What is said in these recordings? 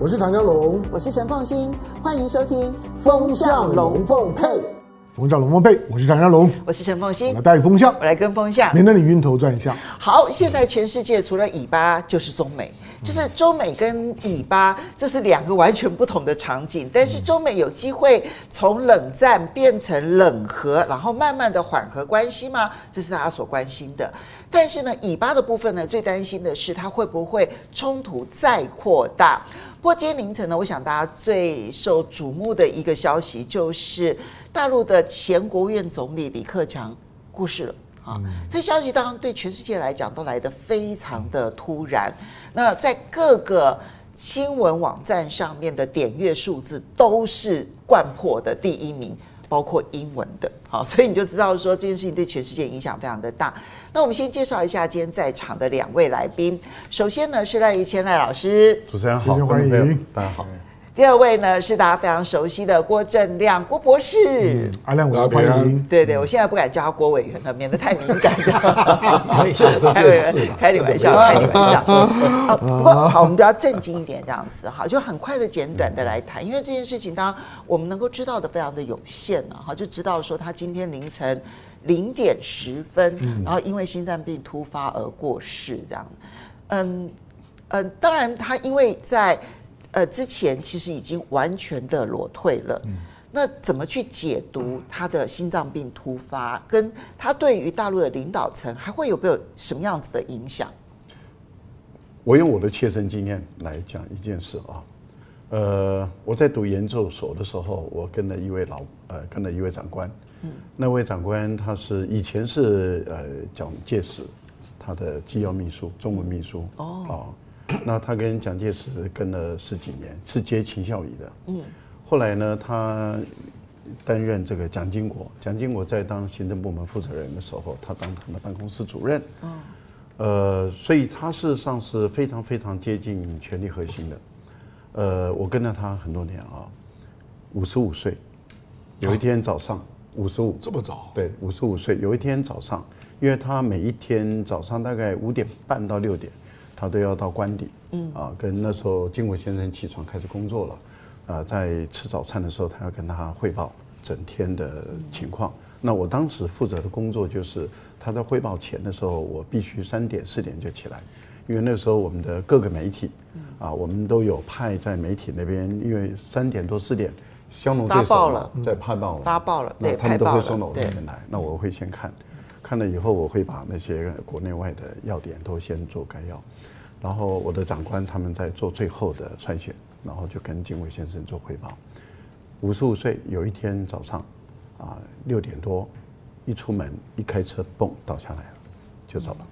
我是唐江龙，我是陈凤新，欢迎收听《风向龙凤配》。风向龙凤配，我是唐湘龙，我是陈凤馨，来带风向，我来跟风向，免得你晕头转向。好，现在全世界除了以巴就是中美，就是中美跟以巴，这是两个完全不同的场景。但是中美有机会从冷战变成冷和，然后慢慢的缓和关系吗？这是大家所关心的。但是呢，以巴的部分呢，最担心的是它会不会冲突再扩大。不过今天凌晨呢，我想大家最受瞩目的一个消息就是大陆的前国务院总理李克强过世了啊！这消息当然对全世界来讲都来得非常的突然。那在各个新闻网站上面的点阅数字都是冠破的第一名。包括英文的，好，所以你就知道说这件事情对全世界影响非常的大。那我们先介绍一下今天在场的两位来宾。首先呢是赖宜谦赖老师，主持人好，欢迎大家好。第二位呢是大家非常熟悉的郭正亮郭博士，嗯、阿亮我要欢迎。对对，我现在不敢叫他郭委员了，免得太敏感了。可以开你玩笑，开你玩笑。好，不过好，我们比较正经一点，这样子哈，就很快的、简短的来谈，因为这件事情，当然我们能够知道的非常的有限了哈，就知道说他今天凌晨零点十分，然后因为心脏病突发而过世，这样。嗯嗯，当然他因为在。呃，之前其实已经完全的裸退了。嗯，那怎么去解读他的心脏病突发，跟他对于大陆的领导层还会有没有什么样子的影响？我用我的切身经验来讲一件事啊。呃，我在读研究所的时候，我跟了一位老呃，跟了一位长官。嗯，那位长官他是以前是呃蒋介石他的机要秘书，中文秘书。哦。那他跟蒋介石跟了十几年，是接秦孝仪的。嗯，后来呢，他担任这个蒋经国，蒋经国在当行政部门负责人的时候，他当他的办公室主任。嗯，呃，所以他事实上是非常非常接近权力核心的。呃，我跟了他很多年啊，五十五岁，有一天早上五十五这么早？对，五十五岁，有一天早上，因为他每一天早上大概五点半到六点。他都要到官邸，嗯。啊，跟那时候金国先生起床开始工作了，啊，在吃早餐的时候，他要跟他汇报整天的情况。那我当时负责的工作就是，他在汇报前的时候，我必须三点四点就起来，因为那时候我们的各个媒体，啊，我们都有派在媒体那边，因为三点多四点，香农发报了，在派报了，发报了，那他们都会送到我这边来，那我会先看，看了以后，我会把那些国内外的要点都先做概要。然后我的长官他们在做最后的筛选，然后就跟经纬先生做汇报。五十五岁，有一天早上，啊六点多，一出门一开车，嘣倒下来了，就走了。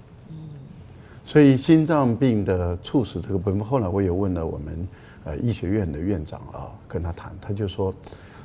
所以心脏病的猝死这个部分，后来我也问了我们呃医学院的院长啊，跟他谈，他就说，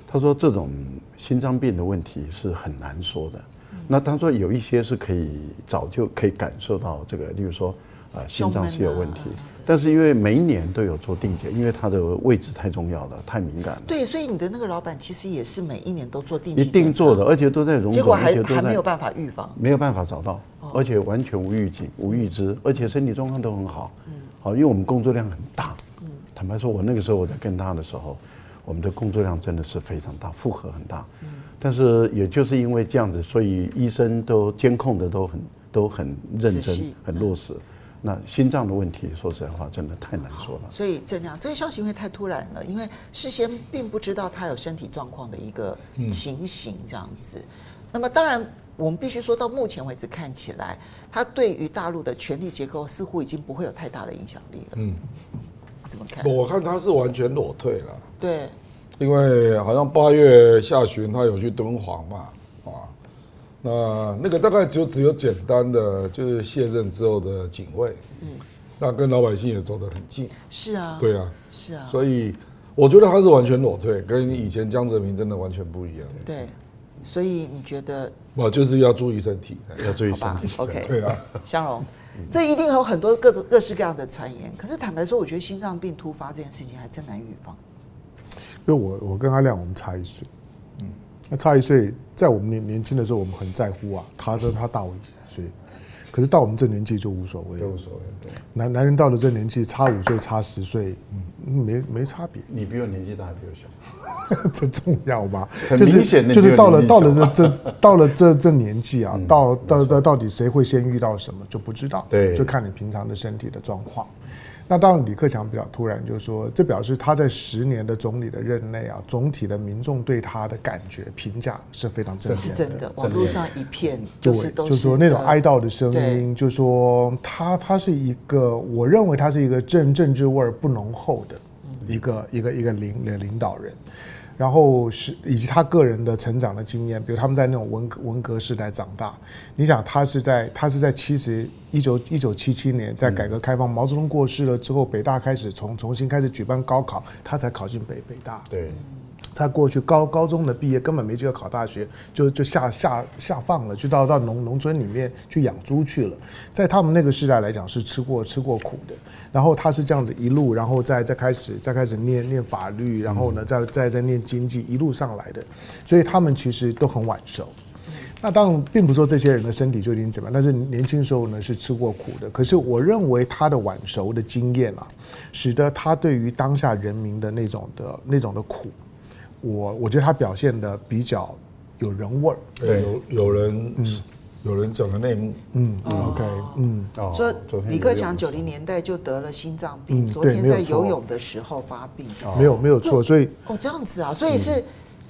他说这种心脏病的问题是很难说的。那他说有一些是可以早就可以感受到这个，例如说。啊，心脏是有问题，但是因为每一年都有做定检，因为它的位置太重要了，太敏感了。对，所以你的那个老板其实也是每一年都做定检，一定做的，而且都在融合，结果还还没有办法预防，没有办法找到，而且完全无预警、无预知，而且身体状况都很好。嗯，好，因为我们工作量很大。嗯，坦白说，我那个时候我在跟他的时候，我们的工作量真的是非常大，负荷很大。嗯，但是也就是因为这样子，所以医生都监控的都很都很认真，很落实。那心脏的问题，说实在话，真的太难说了。所以这样，这个消息因为太突然了，因为事先并不知道他有身体状况的一个情形，这样子。嗯、那么当然，我们必须说到目前为止看起来，他对于大陆的权力结构似乎已经不会有太大的影响力了。嗯，怎么看？我看他是完全裸退了。对，因为好像八月下旬他有去敦煌嘛。那那个大概就只有简单的，就是卸任之后的警卫，嗯，那跟老百姓也走得很近，是啊，对啊，是啊，所以我觉得他是完全裸退，跟以前江泽民真的完全不一样。对，所以你觉得？我就是要注意身体，要注意身体。OK，对啊，湘龙，这一定有很多各种各式各样的传言。可是坦白说，我觉得心脏病突发这件事情还真难预防。因为我我跟阿亮我们差一岁。那差一岁，在我们年年轻的时候，我们很在乎啊。他说他大我几岁，可是到我们这年纪就无所谓，了无所谓。对，男男人到了这年纪，差五岁差十岁，嗯，没没差别。你比我年纪大，还比我小，这重要吗？很明显，就是到了 到了这这到了这这年纪啊，到到到到底谁会先遇到什么就不知道，对，就看你平常的身体的状况。那当然，李克强比较突然，就是说，这表示他在十年的总理的任内啊，总体的民众对他的感觉评价是非常正面的。是真的，网络上一片就是都是，就说那种哀悼的声音，就说他他是一个，我认为他是一个政政治味儿不浓厚的一个一个一个领领导人。然后是以及他个人的成长的经验，比如他们在那种文文革时代长大，你想他是在他是在七十一九一九七七年在改革开放，毛泽东过世了之后，北大开始重重新开始举办高考，他才考进北北大。对。他过去高高中的毕业根本没机会考大学，就就下下下放了，就到到农农村里面去养猪去了。在他们那个时代来讲，是吃过吃过苦的。然后他是这样子一路，然后再再开始再开始念念法律，然后呢再再再念经济，一路上来的。所以他们其实都很晚熟。那当然并不说这些人的身体就已经怎么样，但是年轻时候呢是吃过苦的。可是我认为他的晚熟的经验啊，使得他对于当下人民的那种的那种的苦。我我觉得他表现的比较有人味儿，对，有有人嗯，有人整的内幕，嗯，OK，嗯，说李克强九零年代就得了心脏病，昨天在游泳的时候发病，没有没有错，所以。哦这样子啊，所以是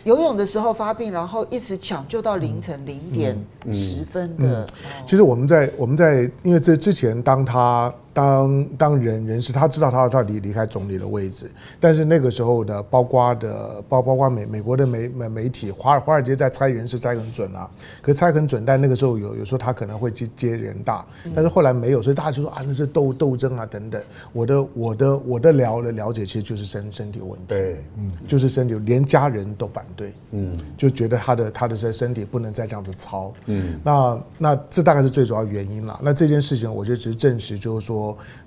游泳的时候发病，然后一直抢救到凌晨零点十分的。其实我们在我们在因为这之前当他。当当人人事，他知道他要到底离开总理的位置，但是那个时候的包括的包包括美美国的媒媒媒体，华尔华尔街在猜人事猜很准啊，可是猜很准，但那个时候有有时候他可能会接接人大，但是后来没有，所以大家就说啊那是斗斗争啊等等。我的我的我的了的了解其实就是身身体问题，对，嗯，就是身体，连家人都反对，嗯，就觉得他的他的这身体不能再这样子操，嗯，那那这大概是最主要原因了。那这件事情我觉得只是证实，就是说。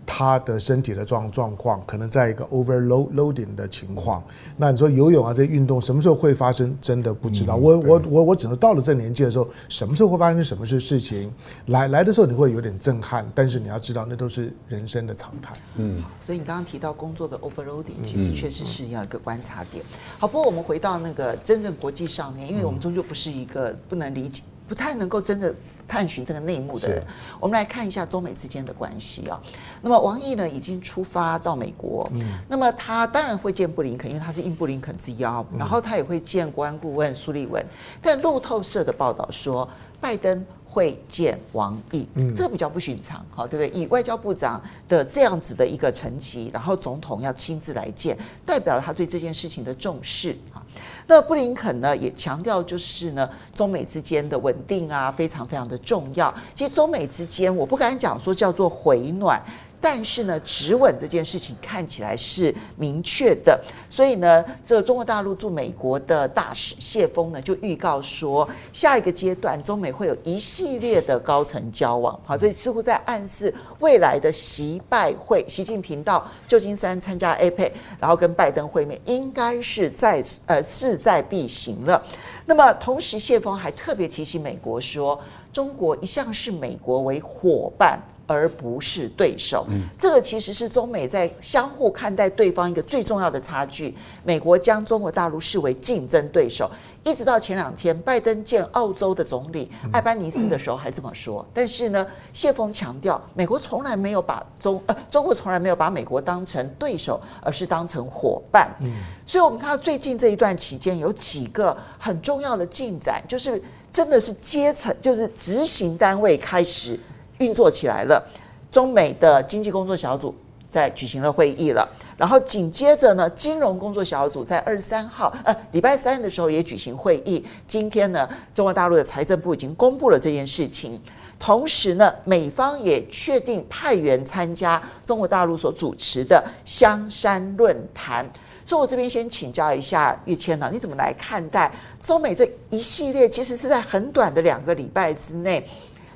他的身体的状状况，可能在一个 overloading 的情况。那你说游泳啊，这运动什么时候会发生？真的不知道。我我我我只能到了这年纪的时候，什么时候会发生什么事事情？来来的时候你会有点震撼，但是你要知道，那都是人生的常态。嗯，所以你刚刚提到工作的 overloading，其实确实是要一个观察点。好，不过我们回到那个真正国际上面，因为我们终究不是一个不能理解。不太能够真的探寻这个内幕的人，我们来看一下中美之间的关系啊。那么王毅呢已经出发到美国，那么他当然会见布林肯，因为他是应布林肯之邀，然后他也会见国安顾问苏利文。但路透社的报道说，拜登会见王毅，这个比较不寻常，好，对不对？以外交部长的这样子的一个层级，然后总统要亲自来见，代表了他对这件事情的重视啊。那布林肯呢也强调，就是呢，中美之间的稳定啊，非常非常的重要。其实中美之间，我不敢讲说叫做回暖。但是呢，止稳这件事情看起来是明确的，所以呢，这中国大陆驻美国的大使谢峰呢就预告说，下一个阶段中美会有一系列的高层交往。好，这似乎在暗示未来的习拜会，习近平到旧金山参加 APEC，然后跟拜登会面，应该是在呃势在必行了。那么同时，谢峰还特别提醒美国说，中国一向视美国为伙伴。而不是对手，嗯这个其实是中美在相互看待对方一个最重要的差距。美国将中国大陆视为竞争对手，一直到前两天拜登见澳洲的总理艾班尼斯的时候还这么说。但是呢，谢峰强调，美国从来没有把中呃中国从来没有把美国当成对手，而是当成伙伴。嗯所以我们看到最近这一段期间有几个很重要的进展，就是真的是阶层，就是执行单位开始。运作起来了，中美的经济工作小组在举行了会议了，然后紧接着呢，金融工作小组在二十三号，呃，礼拜三的时候也举行会议。今天呢，中国大陆的财政部已经公布了这件事情，同时呢，美方也确定派员参加中国大陆所主持的香山论坛。所以，我这边先请教一下跃谦呢，你怎么来看待中美这一系列？其实是在很短的两个礼拜之内。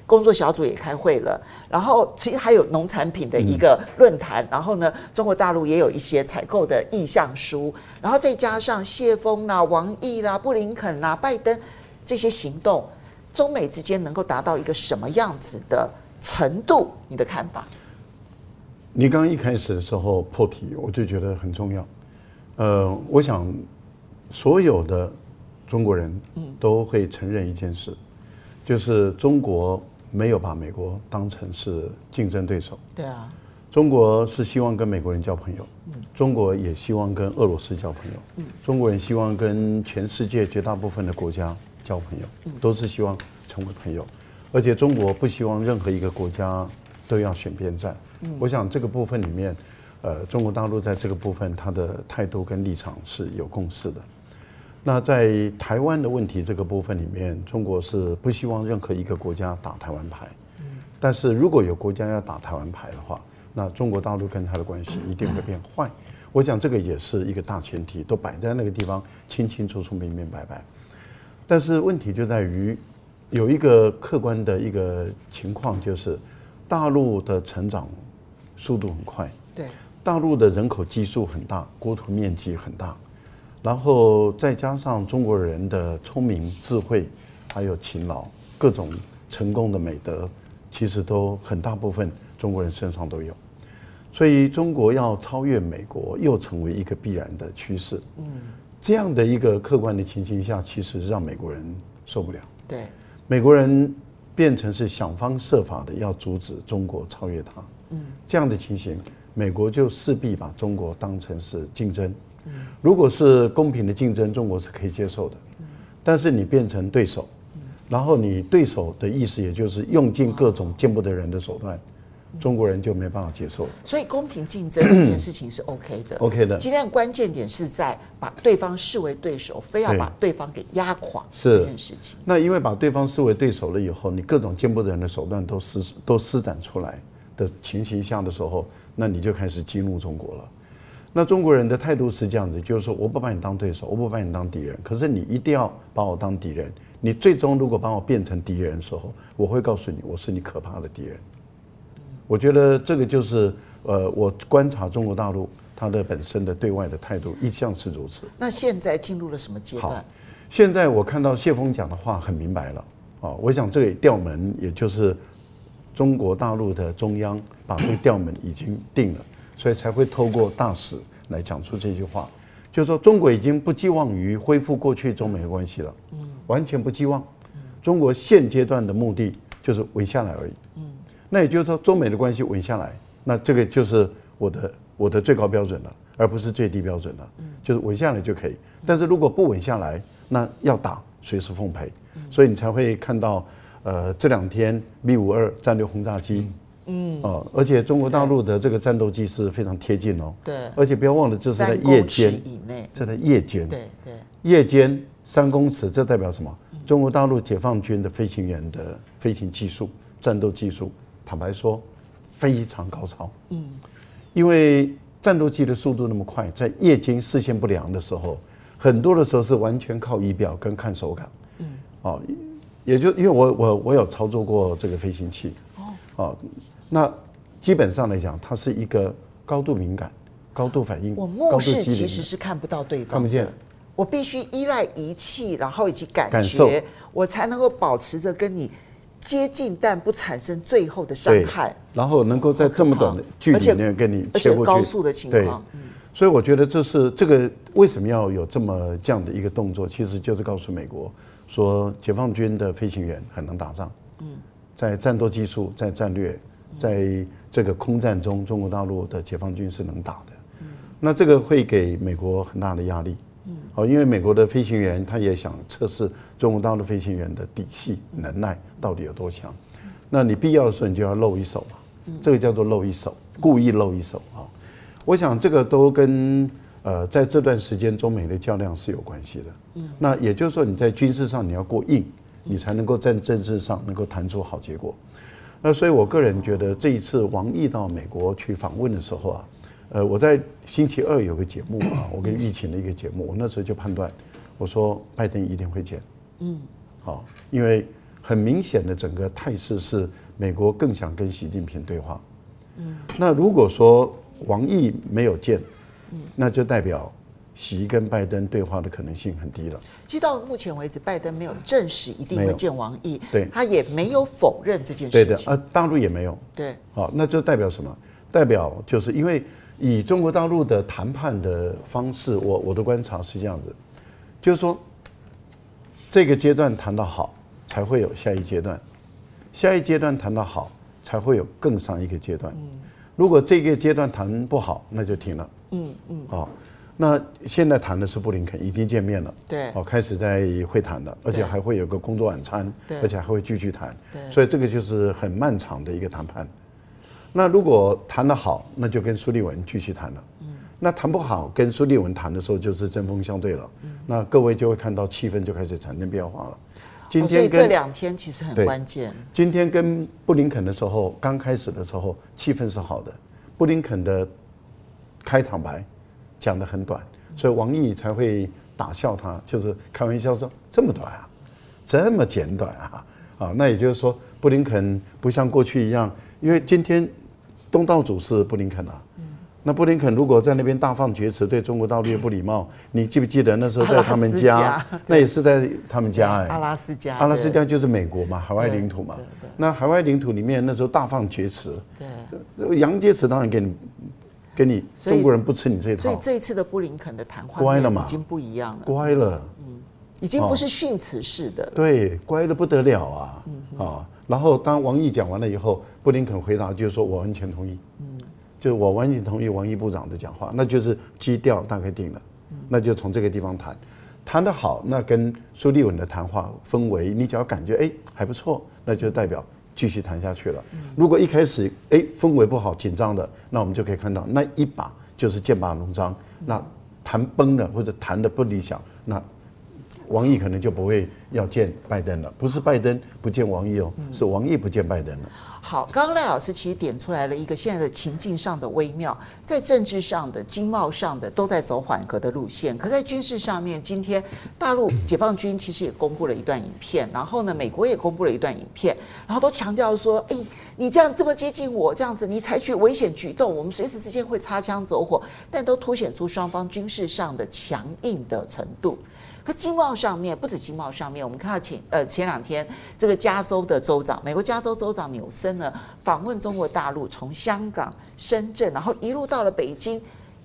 工作小组也开会了，然后其实还有农产品的一个论坛，然后呢，中国大陆也有一些采购的意向书，然后再加上谢峰啦、王毅啦、布林肯啦、拜登这些行动，中美之间能够达到一个什么样子的程度，你的看法？你刚刚一开始的时候破题，我就觉得很重要。呃，我想所有的中国人都会承认一件事，就是中国没有把美国当成是竞争对手。对啊，中国是希望跟美国人交朋友，中国也希望跟俄罗斯交朋友，中国人希望跟全世界绝大部分的国家交朋友，都是希望成为朋友，而且中国不希望任何一个国家都要选边站。我想这个部分里面，呃，中国大陆在这个部分他的态度跟立场是有共识的。那在台湾的问题这个部分里面，中国是不希望任何一个国家打台湾牌。但是如果有国家要打台湾牌的话，那中国大陆跟他的关系一定会变坏。我想这个也是一个大前提，都摆在那个地方，清清楚楚、明明白白。但是问题就在于，有一个客观的一个情况，就是大陆的成长速度很快。对，大陆的人口基数很大，国土面积很大，然后再加上中国人的聪明、智慧，还有勤劳，各种成功的美德，其实都很大部分中国人身上都有。所以中国要超越美国，又成为一个必然的趋势。嗯，这样的一个客观的情形下，其实让美国人受不了。对，美国人变成是想方设法的要阻止中国超越他。嗯，这样的情形，美国就势必把中国当成是竞争。嗯，如果是公平的竞争，中国是可以接受的。嗯，但是你变成对手，然后你对手的意思也就是用尽各种见不得人的手段。中国人就没办法接受，所以公平竞争这件事情是 OK 的。OK 的，今天的关键点是在把对方视为对手，非要把对方给压垮这件事情。那因为把对方视为对手了以后，你各种见不得人的手段都施都施展出来的情形下的时候，那你就开始激怒中国了。那中国人的态度是这样子，就是说我不把你当对手，我不把你当敌人，可是你一定要把我当敌人。你最终如果把我变成敌人的时候，我会告诉你，我是你可怕的敌人。我觉得这个就是，呃，我观察中国大陆它的本身的对外的态度一向是如此。那现在进入了什么阶段？现在我看到谢峰讲的话很明白了，啊，我想这个调门也就是中国大陆的中央把这个调门已经定了，所以才会透过大使来讲出这句话，就是说中国已经不寄望于恢复过去中美的关系了，嗯，完全不寄望，中国现阶段的目的就是稳下来而已，嗯。那也就是说，中美的关系稳下来，那这个就是我的我的最高标准了，而不是最低标准了。就是稳下来就可以。但是如果不稳下来，那要打随时奉陪。所以你才会看到，呃，这两天 B 五二战略轰炸机，嗯，哦，而且中国大陆的这个战斗机是非常贴近哦。对。而且不要忘了，这是在夜间以内，这在夜间。对对。夜间三公尺，这代表什么？中国大陆解放军的飞行员的飞行技术、战斗技术。坦白说，非常高超。嗯，因为战斗机的速度那么快，在夜间视线不良的时候，很多的时候是完全靠仪表跟看手感。嗯，哦，也就因为我我我有操作过这个飞行器。哦，那基本上来讲，它是一个高度敏感、高度反应。我目视其实是看不到对方，看不见。我必须依赖仪器，然后以及感觉，感受我才能够保持着跟你。接近但不产生最后的伤害，然后能够在这么短的距离内跟你切过去，高速的情况。对，所以我觉得这是这个为什么要有这么这样的一个动作，其实就是告诉美国说，解放军的飞行员很能打仗。嗯，在战斗技术、在战略、在这个空战中，中国大陆的解放军是能打的。嗯，那这个会给美国很大的压力。哦，因为美国的飞行员他也想测试中国大陆飞行员的底气能耐到底有多强，那你必要的时候你就要露一手嘛，这个叫做露一手，故意露一手啊。我想这个都跟呃在这段时间中美的较量是有关系的。那也就是说你在军事上你要过硬，你才能够在政治上能够谈出好结果。那所以我个人觉得这一次王毅到美国去访问的时候啊。呃，我在星期二有个节目啊，我跟疫情的一个节目，我那时候就判断，我说拜登一定会见，嗯，好，因为很明显的整个态势是美国更想跟习近平对话，嗯，那如果说王毅没有见，嗯，那就代表习跟拜登对话的可能性很低了。其实到目前为止，拜登没有证实一定会见王毅，对，他也没有否认这件事情。对的，呃，大陆也没有。对，好，那就代表什么？代表就是因为以中国大陆的谈判的方式，我我的观察是这样子，就是说这个阶段谈得好，才会有下一阶段，下一阶段谈得好，才会有更上一个阶段。如果这个阶段谈不好，那就停了。嗯嗯。好，那现在谈的是布林肯已经见面了。对。哦，开始在会谈了，而且还会有个工作晚餐。对。而且还会继续谈。对。所以这个就是很漫长的一个谈判。那如果谈得好，那就跟苏立文继续谈了。嗯。那谈不好，跟苏立文谈的时候就是针锋相对了。嗯。那各位就会看到气氛就开始产生变化了。今天、这两天其实很关键。今天跟布林肯的时候，刚开始的时候气氛是好的。布林肯的开场白讲得很短，所以王毅才会打笑他，就是开玩笑说这么短啊，这么简短啊啊！那也就是说，布林肯不像过去一样，因为今天东道主是布林肯啊。那布林肯如果在那边大放厥词，对中国大陆也不礼貌，你记不记得那时候在他们家？那也是在他们家哎。阿拉斯加。阿拉斯加就是美国嘛，海外领土嘛。那海外领土里面那时候大放厥词。对。杨洁篪当然给你，给你中国人不吃你这一套。所以这一次的布林肯的谈话乖了嘛，已经不一样了。乖了。嗯。已经不是训词式的。对，乖的不得了啊！啊，然后当王毅讲完了以后，布林肯回答就是说我完全同意。嗯。就我完全同意王毅部长的讲话，那就是基调大概定了，那就从这个地方谈，谈得好，那跟苏立文的谈话氛围，你只要感觉哎还不错，那就代表继续谈下去了。如果一开始哎氛围不好紧张的，那我们就可以看到那一把就是剑拔弩张，那谈崩了或者谈的不理想，那王毅可能就不会要见拜登了，不是拜登不见王毅哦，是王毅不见拜登了。好，刚刚赖老师其实点出来了一个现在的情境上的微妙，在政治上的、经贸上的都在走缓和的路线，可在军事上面，今天大陆解放军其实也公布了一段影片，然后呢，美国也公布了一段影片，然后都强调说，哎，你这样这么接近我，这样子你采取危险举动，我们随时之间会擦枪走火，但都凸显出双方军事上的强硬的程度。可经贸上面不止经贸上面，我们看到前呃前两天这个加州的州长，美国加州州长纽森呢访问中国大陆，从香港、深圳，然后一路到了北京。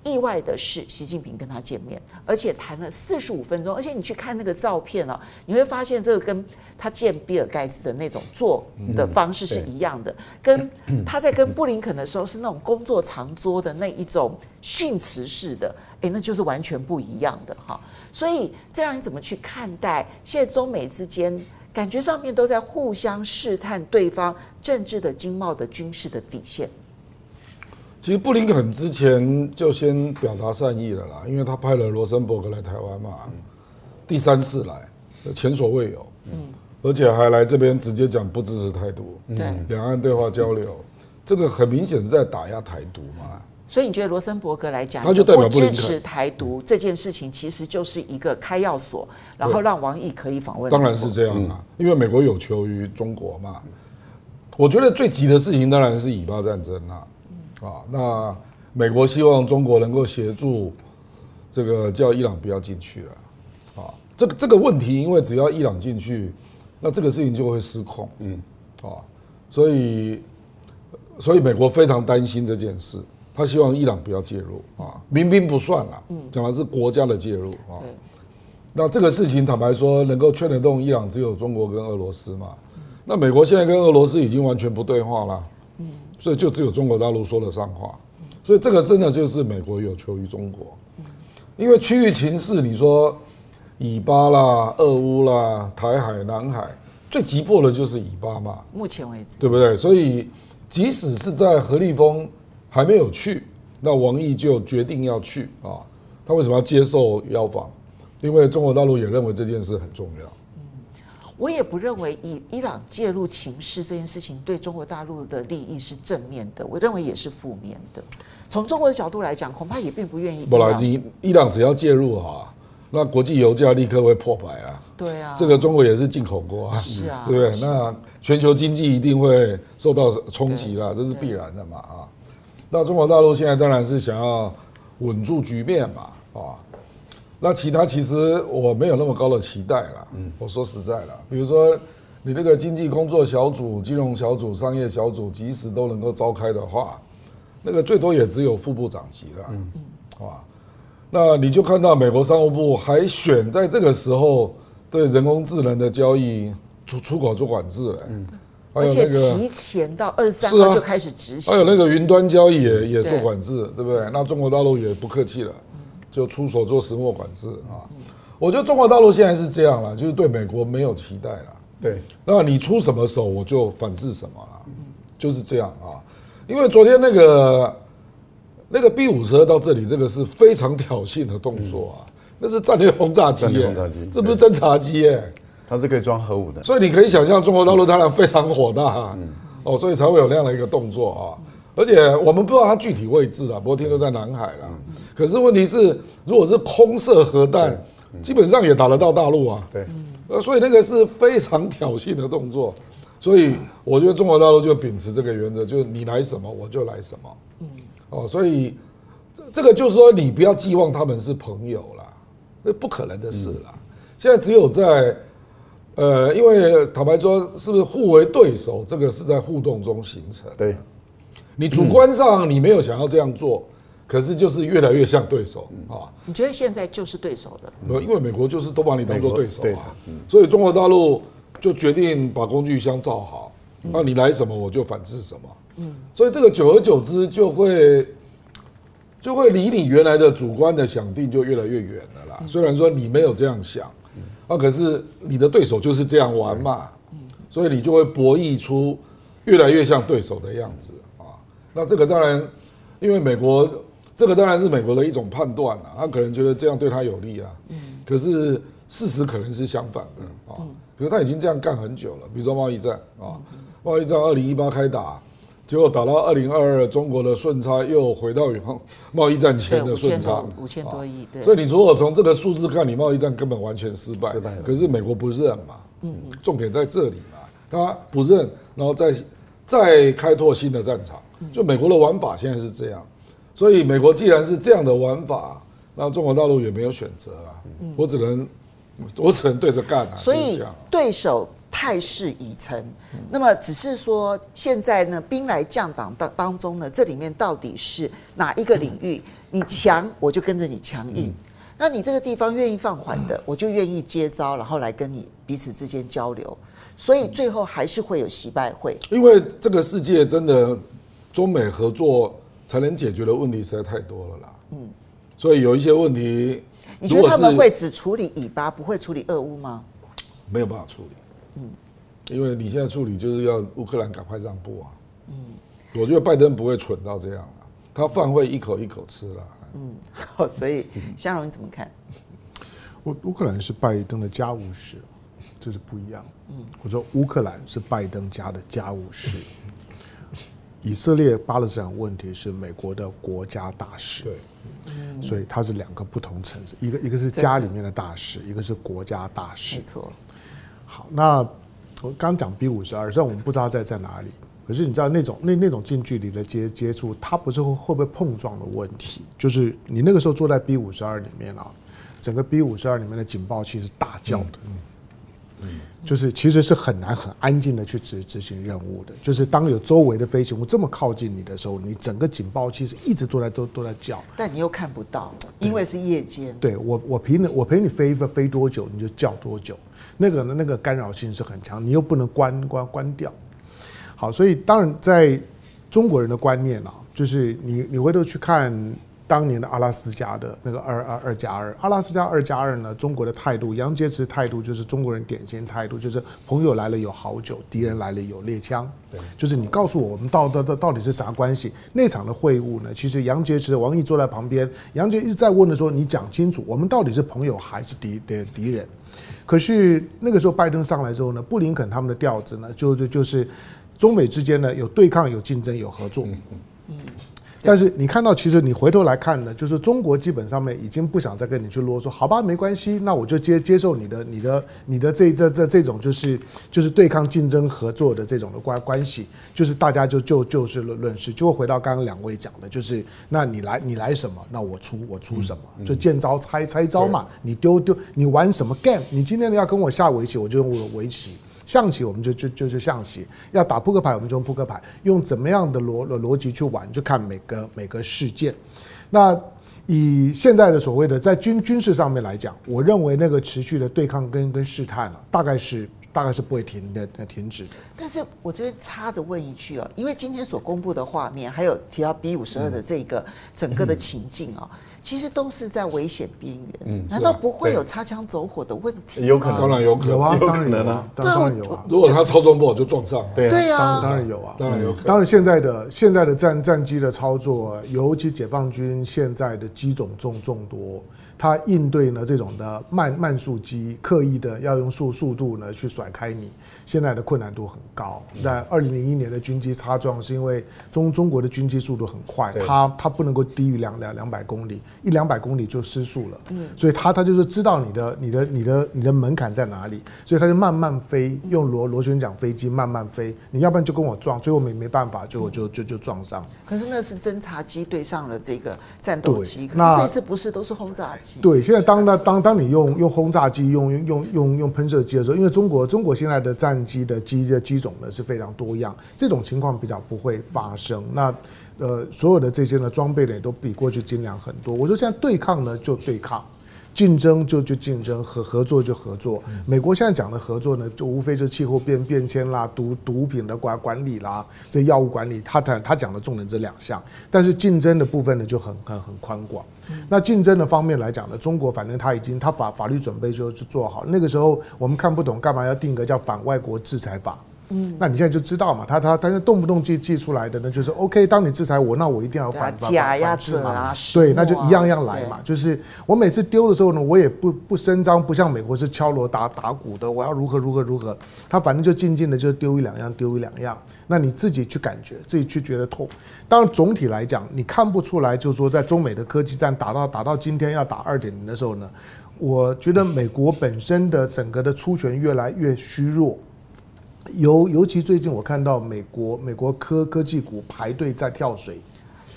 意外的是，习近平跟他见面，而且谈了四十五分钟。而且你去看那个照片哦，你会发现这个跟他见比尔盖茨的那种做的方式是一样的，跟他在跟布林肯的时候是那种工作长桌的那一种训词式的，诶，那就是完全不一样的哈。所以，这样你怎么去看待现在中美之间感觉上面都在互相试探对方政治的、经贸的、军事的底线？其实布林肯之前就先表达善意了啦，因为他派了罗森伯格来台湾嘛，第三次来，前所未有，嗯，而且还来这边直接讲不支持台独，对，两岸对话交流，这个很明显是在打压台独嘛。所以你觉得罗森伯格来讲，他就代表不支持台独这件事情，其实就是一个开药所，然后让王毅可以访问。当然是这样啊，因为美国有求于中国嘛。我觉得最急的事情当然是以巴战争啊，啊，那美国希望中国能够协助这个叫伊朗不要进去了，啊，这个这个问题，因为只要伊朗进去，那这个事情就会失控，嗯，啊，所以所以美国非常担心这件事。他希望伊朗不要介入啊，民兵不算了，讲的是国家的介入啊。那这个事情坦白说，能够劝得动伊朗，只有中国跟俄罗斯嘛。那美国现在跟俄罗斯已经完全不对话了，所以就只有中国大陆说得上话。所以这个真的就是美国有求于中国，因为区域情势，你说以巴啦、俄乌啦、台海、南海，最急迫的就是以巴嘛。目前为止，对不对？所以即使是在何立峰。还没有去，那王毅就决定要去啊？他为什么要接受邀访？因为中国大陆也认为这件事很重要。嗯，我也不认为伊伊朗介入情势这件事情对中国大陆的利益是正面的，我认为也是负面的。从中国的角度来讲，恐怕也并不愿意。不然，伊伊朗只要介入啊，那国际油价立刻会破百啊。对啊，这个中国也是进口国啊，是啊，对不对？那全球经济一定会受到冲击啦，这是必然的嘛啊。那中国大陆现在当然是想要稳住局面嘛，啊，那其他其实我没有那么高的期待啦。嗯，我说实在了，比如说你那个经济工作小组、金融小组、商业小组，即使都能够召开的话，那个最多也只有副部长级了。嗯，好吧。那你就看到美国商务部还选在这个时候对人工智能的交易出出口做管制了。嗯，而且提前到二十三号就开始执行。还有那个云端交易也也做管制，对不对？那中国大陆也不客气了。就出手做石墨管制啊！我觉得中国大陆现在是这样了，就是对美国没有期待了。对，那你出什么手，我就反制什么了，就是这样啊。因为昨天那个那个 B 五十二到这里，这个是非常挑衅的动作啊，那是战略轰炸机耶，这不是侦察机耶，它是可以装核武的。所以你可以想象，中国大陆当然非常火大，嗯哦，所以才会有那样的一个动作啊。而且我们不知道它具体位置啊，不过听说在南海啦。可是问题是，如果是空射核弹，基本上也打得到大陆啊。对，呃，所以那个是非常挑衅的动作。所以我觉得中国大陆就秉持这个原则，就是你来什么我就来什么。嗯，哦，所以这个就是说，你不要寄望他们是朋友啦，那不可能的事啦。现在只有在，呃，因为坦白说，是不是互为对手，这个是在互动中形成。对，你主观上你没有想要这样做。可是就是越来越像对手啊！你觉得现在就是对手的？不，因为美国就是都把你当做对手啊，所以中国大陆就决定把工具箱造好，那你来什么我就反制什么。嗯，所以这个久而久之就会就会离你原来的主观的想定就越来越远了啦。虽然说你没有这样想，啊，可是你的对手就是这样玩嘛，所以你就会博弈出越来越像对手的样子啊。那这个当然，因为美国。这个当然是美国的一种判断了，他可能觉得这样对他有利啊。嗯。可是事实可能是相反的啊。可是他已经这样干很久了，比如说贸易战啊，贸易战二零一八开打，结果打到二零二二，中国的顺差又回到贸易战前的顺差五千多亿。对。所以你如果从这个数字看，你贸易战根本完全失败。失败。可是美国不认嘛。嗯。重点在这里嘛，他不认，然后再再开拓新的战场。就美国的玩法现在是这样。所以美国既然是这样的玩法，那中国大陆也没有选择啊，我只能我只能对着干啊。所以对手态势已成，那么只是说现在呢，兵来将挡当当中呢，这里面到底是哪一个领域？你强我就跟着你强硬，那你这个地方愿意放缓的，我就愿意接招，然后来跟你彼此之间交流。所以最后还是会有惜败会，因为这个世界真的中美合作。才能解决的问题实在太多了啦。嗯，所以有一些问题，你觉得他们会只处理以巴，不会处理俄乌吗？没有办法处理。嗯，因为你现在处理就是要乌克兰赶快让步啊。嗯，我觉得拜登不会蠢到这样啊，他饭会一口一口吃了。嗯，好，所以香蓉你怎么看？乌乌克兰是拜登的家务事，这是不一样。嗯，我说乌克兰是拜登家的家务事。以色列巴勒斯坦问题是美国的国家大事，对，所以它是两个不同层次，一个一个是家里面的大事，一个是国家大事。没错。好，那我刚讲 B 五十二，虽然我们不知道在在哪里，可是你知道那种那那种近距离的接接触，它不是会会不会碰撞的问题，就是你那个时候坐在 B 五十二里面啊，整个 B 五十二里面的警报器是大叫的。就是其实是很难很安静的去执执行任务的。就是当有周围的飞行物这么靠近你的时候，你整个警报器是一直都在都都在叫，但你又看不到，因为是夜间。对我我陪你我陪你飞飞飞多久你就叫多久，那个呢那个干扰性是很强，你又不能关关关掉。好，所以当然在中国人的观念啊，就是你你回头去看。当年的阿拉斯加的那个二二二加二，阿拉斯加二加二呢？中国的态度，杨洁篪态度就是中国人典型态度，就是朋友来了有好酒，敌人来了有猎枪。对，就是你告诉我，我们到到到到底是啥关系？那场的会晤呢？其实杨洁篪、王毅坐在旁边，杨洁一直在问的说：“你讲清楚，我们到底是朋友还是敌的敌人？”可是那个时候拜登上来之后呢，布林肯他们的调子呢，就就就是中美之间呢有对抗、有竞争、有合作。嗯。但是你看到，其实你回头来看呢，就是中国基本上面已经不想再跟你去啰嗦，好吧，没关系，那我就接接受你的、你的、你的这这这这种就是就是对抗竞争合作的这种的关关系，就是大家就就就事论论事，就会回到刚刚两位讲的，就是那你来你来什么，那我出我出什么，就见招拆拆招嘛，你丢丢你玩什么 game，你今天要跟我下围棋，我就用我围棋。象棋我们就就就是象棋，要打扑克牌我们就用扑克牌，用怎么样的逻逻辑去玩，就看每个每个事件。那以现在的所谓的在军军事上面来讲，我认为那个持续的对抗跟跟试探了，大概是大概是不会停的停止的。但是我这边插着问一句哦，因为今天所公布的画面，还有提到 B 五十二的这个整个的情境哦。其实都是在危险边缘，难道不会有擦枪走火的问题？有可能，当然有可能，有啊，当然有啊，当然有啊。如果他操作不好，就撞上。对啊，当然有啊，当然有可能。当然，现在的现在的战战机的操作，尤其解放军现在的机种众众多。他应对呢这种的慢慢速机，刻意的要用速速度呢去甩开你，现在的困难度很高。在二零零一年的军机擦撞，是因为中中国的军机速度很快，它它不能够低于两两两百公里，一两百公里就失速了。嗯，所以他他就是知道你的你的你的你的门槛在哪里，所以他就慢慢飞，用螺螺旋桨飞机慢慢飞。你要不然就跟我撞，最后没没办法，最后就就就撞上。可是那是侦察机对上了这个战斗机，可是这次不是都是轰炸机。对，现在当当当当你用用轰炸机、用用用用喷射机的时候，因为中国中国现在的战机的机的机种呢是非常多样，这种情况比较不会发生。那呃，所有的这些呢装备呢也都比过去精良很多。我说现在对抗呢就对抗。竞争就就竞争，合合作就合作。美国现在讲的合作呢，就无非就是气候变变迁啦、毒毒品的管管理啦、这药物管理。他谈他讲的重点这两项，但是竞争的部分呢就很很很宽广。那竞争的方面来讲呢，中国反正他已经他法法律准备就就做好。那个时候我们看不懂，干嘛要定个叫反外国制裁法？嗯，那你现在就知道嘛，他他但是动不动寄寄出来的呢，就是 OK，当你制裁我，那我一定要反假呀、子啊，对，那就一样样来嘛。就是我每次丢的时候呢，我也不不声张，不像美国是敲锣打打鼓的，我要如何如何如何，他反正就静静的就丢一两样，丢一两样，那你自己去感觉，自己去觉得痛。当然总体来讲，你看不出来，就是说在中美的科技战打到打到今天要打二点零的时候呢，我觉得美国本身的整个的出拳越来越虚弱。尤尤其最近我看到美国美国科科技股排队在跳水，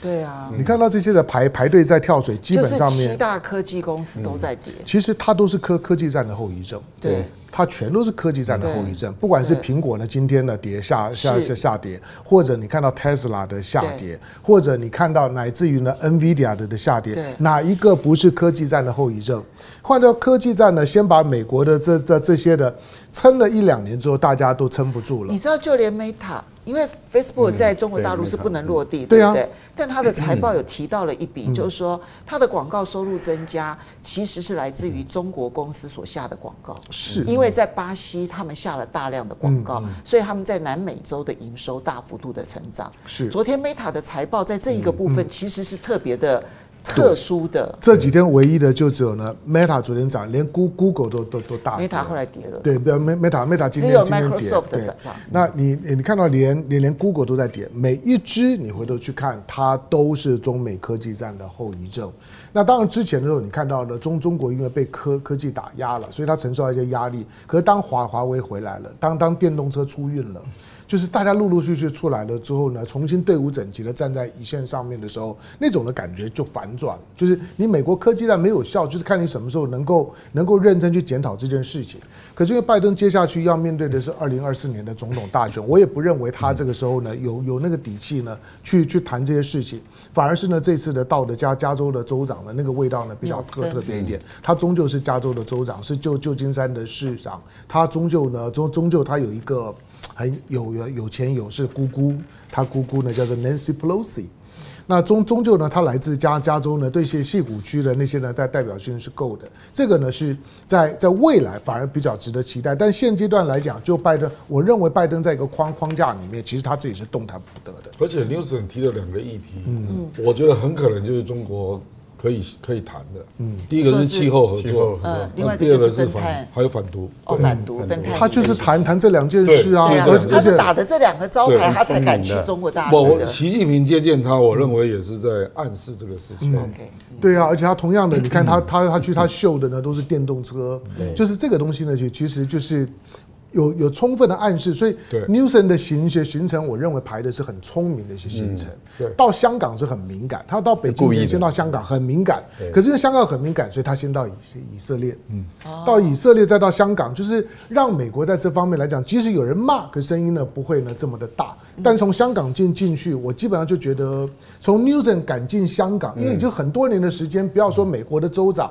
对啊，你看到这些的排排队在跳水，基本上面七大科技公司都在跌，其实它都是科科技战的后遗症，对。它全都是科技战的后遗症，不管是苹果呢今天的跌下下下下跌，或者你看到 Tesla 的下跌，或者你看到乃至于呢 NVIDIA 的的下跌，哪一个不是科技战的后遗症？换掉科技战呢，先把美国的这这这些的撑了一两年之后，大家都撑不住了。你知道，就连 Meta。因为 Facebook 在中国大陆是不能落地，对不对？但它的财报有提到了一笔，就是说它的广告收入增加，其实是来自于中国公司所下的广告。是，因为在巴西他们下了大量的广告，所以他们在南美洲的营收大幅度的成长。是，昨天 Meta 的财报在这一个部分其实是特别的。特殊的这几天唯一的就只有呢，Meta 昨天涨，连 Google 都都都大跌。Meta 后来跌了。对，不要 Meta Meta 今天今天跌。对，那你你看到连连连 Google 都在跌，每一只你回头去看，它都是中美科技战的后遗症。那当然之前的时候，你看到了中中国因为被科科技打压了，所以它承受到一些压力。可是当华华为回来了，当当电动车出运了。就是大家陆陆续续出来了之后呢，重新队伍整齐的站在一线上面的时候，那种的感觉就反转。就是你美国科技战没有效，就是看你什么时候能够能够认真去检讨这件事情。可是因为拜登接下去要面对的是二零二四年的总统大选，我也不认为他这个时候呢有有那个底气呢去去谈这些事情，反而是呢这次的到的加加州的州长的那个味道呢比较特特别一点。他终究是加州的州长，是旧旧金山的市长，他终究呢终终究他有一个。很有有有钱有势姑姑，他姑姑呢叫做 Nancy Pelosi，那终终究呢，他来自加加州呢，对些戏谷区的那些呢代代表性是够的。这个呢是在在未来反而比较值得期待，但现阶段来讲，就拜登，我认为拜登在一个框框架里面，其实他自己是动弹不得的。而且 Newsom 提了两个议题，嗯，我觉得很可能就是中国可以可以谈的。嗯，第一个是气候合作，嗯，另外一个是分碳，还有反毒。哦，反毒分碳。他就是谈谈这两件事啊。而且，他是打的这两个招牌，他才敢去中国大陆。我习近平接见他，我认为也是在暗示这个事情。OK，对啊，而且他同样的，你看他他他去他秀的呢都是电动车，就是这个东西呢，其其实就是。有有充分的暗示，所以 Newson 的行学行程，我认为排的是很聪明的一些行程。对，到香港是很敏感，他到北京前先到香港很敏感，可是因为香港很敏感，所以他先到以以色列，嗯，到以色列再到香港，就是让美国在这方面来讲，即使有人骂，可声音呢不会呢这么的大。但从香港进进去，我基本上就觉得，从 Newson 赶进香港，因为已经很多年的时间，不要说美国的州长。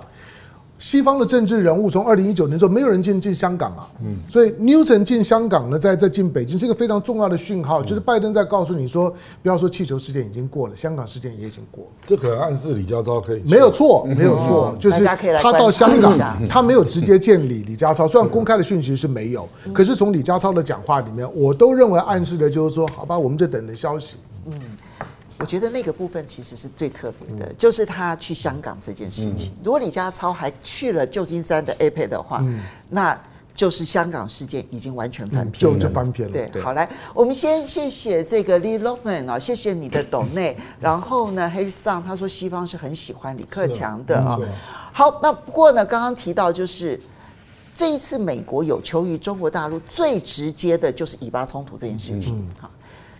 西方的政治人物从二零一九年之后，没有人进进香港啊，嗯，所以 Newton 进香港呢，在在进北京是一个非常重要的讯号，就是拜登在告诉你说，不要说气球事件已经过了，香港事件也已经过了。这可能暗示李家超可以没有错，没有错，就是他到香港，他没有直接见李李家超，虽然公开的讯息是没有，可是从李家超的讲话里面，我都认为暗示的就是说，好吧，我们就等着消息，嗯。我觉得那个部分其实是最特别的，就是他去香港这件事情。如果李家超还去了旧金山的 APEC 的话，那就是香港事件已经完全翻篇了，就就翻篇了。对，好，来，我们先谢谢这个 Lee Lockman 啊，谢谢你的懂内。然后呢，Harry Song 他说西方是很喜欢李克强的啊。好，那不过呢，刚刚提到就是这一次美国有求于中国大陆，最直接的就是以巴冲突这件事情。好。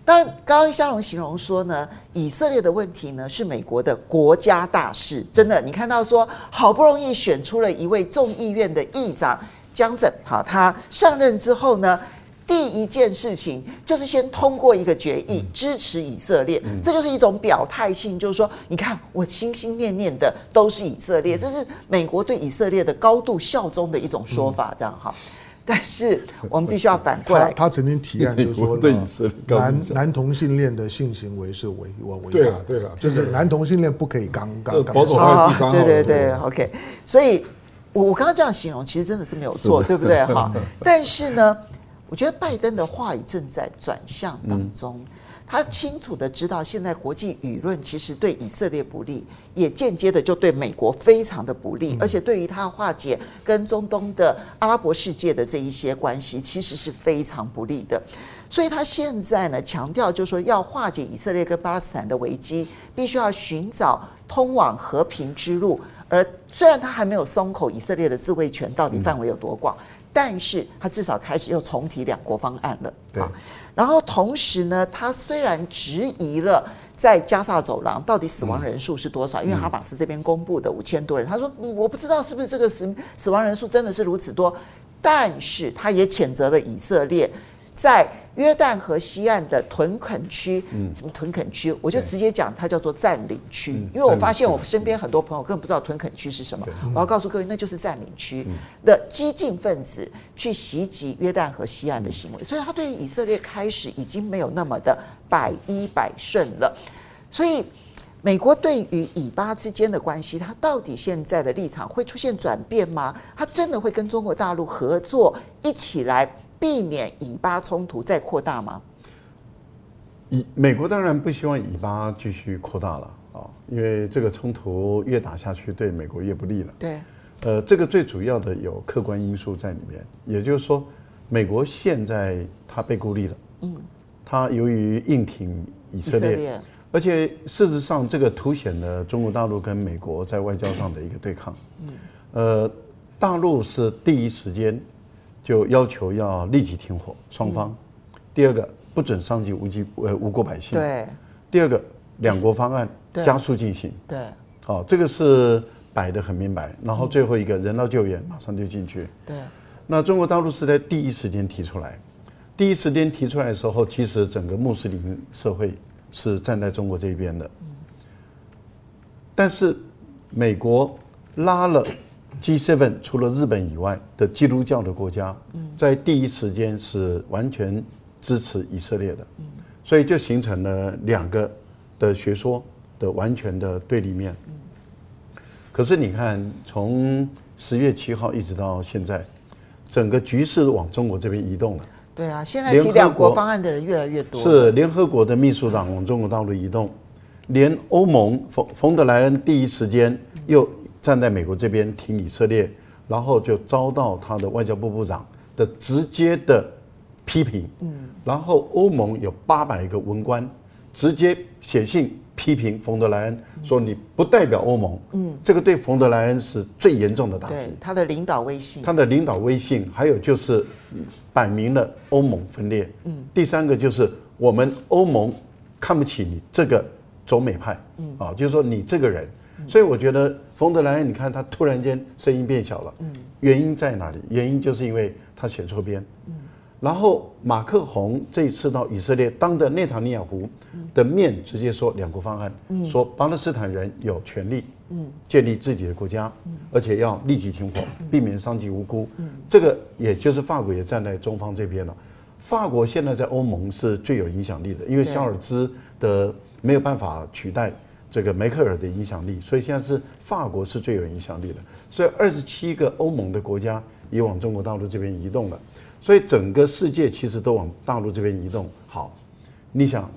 当然，刚刚香龙形容说呢，以色列的问题呢是美国的国家大事。真的，你看到说，好不容易选出了一位众议院的议长江森，好，他上任之后呢，第一件事情就是先通过一个决议支持以色列，这就是一种表态性，就是说，你看我心心念念的都是以色列，这是美国对以色列的高度效忠的一种说法，这样哈。但是我们必须要反过来，他曾经提案就是说，男男同性恋的性行为是违违违对了，对啊，就是男同性恋不可以刚刚保守派第三号，对对对，OK。所以，我我刚刚这样形容，其实真的是没有错，对不对？哈？但是呢，我觉得拜登的话语正在转向当中。他清楚的知道，现在国际舆论其实对以色列不利，也间接的就对美国非常的不利，而且对于他化解跟中东的阿拉伯世界的这一些关系，其实是非常不利的。所以他现在呢，强调就是说，要化解以色列跟巴勒斯坦的危机，必须要寻找通往和平之路。而虽然他还没有松口，以色列的自卫权到底范围有多广？但是他至少开始又重提两国方案了，对。然后同时呢，他虽然质疑了在加萨走廊到底死亡人数是多少，因为哈马斯这边公布的五千多人，他说我不知道是不是这个死死亡人数真的是如此多，但是他也谴责了以色列。在约旦河西岸的屯垦区，嗯，什么屯垦区，我就直接讲它叫做占领区，因为我发现我身边很多朋友根本不知道屯垦区是什么。我要告诉各位，那就是占领区的激进分子去袭击约旦河西岸的行为，所以他对于以色列开始已经没有那么的百依百顺了。所以，美国对于以巴之间的关系，它到底现在的立场会出现转变吗？它真的会跟中国大陆合作一起来？避免以巴冲突再扩大吗？以美国当然不希望以巴继续扩大了啊，因为这个冲突越打下去，对美国越不利了。对，呃，这个最主要的有客观因素在里面，也就是说，美国现在它被孤立了。嗯，它由于硬挺以色列，以色列，而且事实上这个凸显了中国大陆跟美国在外交上的一个对抗。嗯，呃，大陆是第一时间。就要求要立即停火，双方。第二个，不准伤及无辜呃无辜百姓。对。第二个，两国方案加速进行。对。好，这个是摆的很明白。然后最后一个人道救援马上就进去。对。那中国大陆是在第一时间提出来，第一时间提出来的时候，其实整个穆斯林社会是站在中国这边的。但是美国拉了。G7 除了日本以外的基督教的国家，在第一时间是完全支持以色列的，所以就形成了两个的学说的完全的对立面。可是你看，从十月七号一直到现在，整个局势往中国这边移动了。对啊，现在提两国方案的人越来越多。是联合国的秘书长往中国大陆移动，连欧盟冯冯德莱恩第一时间又站在美国这边挺以色列，然后就遭到他的外交部部长的直接的批评。嗯，然后欧盟有八百个文官直接写信批评冯德莱恩，说你不代表欧盟。嗯，这个对冯德莱恩是最严重的打击。对他的领导威信，他的领导威信，还有就是摆明了欧盟分裂。嗯，第三个就是我们欧盟看不起你这个。走美派，嗯，啊，就是说你这个人，所以我觉得冯德莱恩，你看他突然间声音变小了，嗯，原因在哪里？原因就是因为他选错边，嗯，然后马克宏这一次到以色列，当着内塔尼亚胡的面直接说两国方案，嗯，说巴勒斯坦人有权利，嗯，建立自己的国家，嗯，而且要立即停火，避免伤及无辜，嗯，这个也就是法国也站在中方这边了。法国现在在欧盟是最有影响力的，因为肖尔兹的。没有办法取代这个梅克尔的影响力，所以现在是法国是最有影响力的。所以二十七个欧盟的国家也往中国大陆这边移动了，所以整个世界其实都往大陆这边移动。好，你想，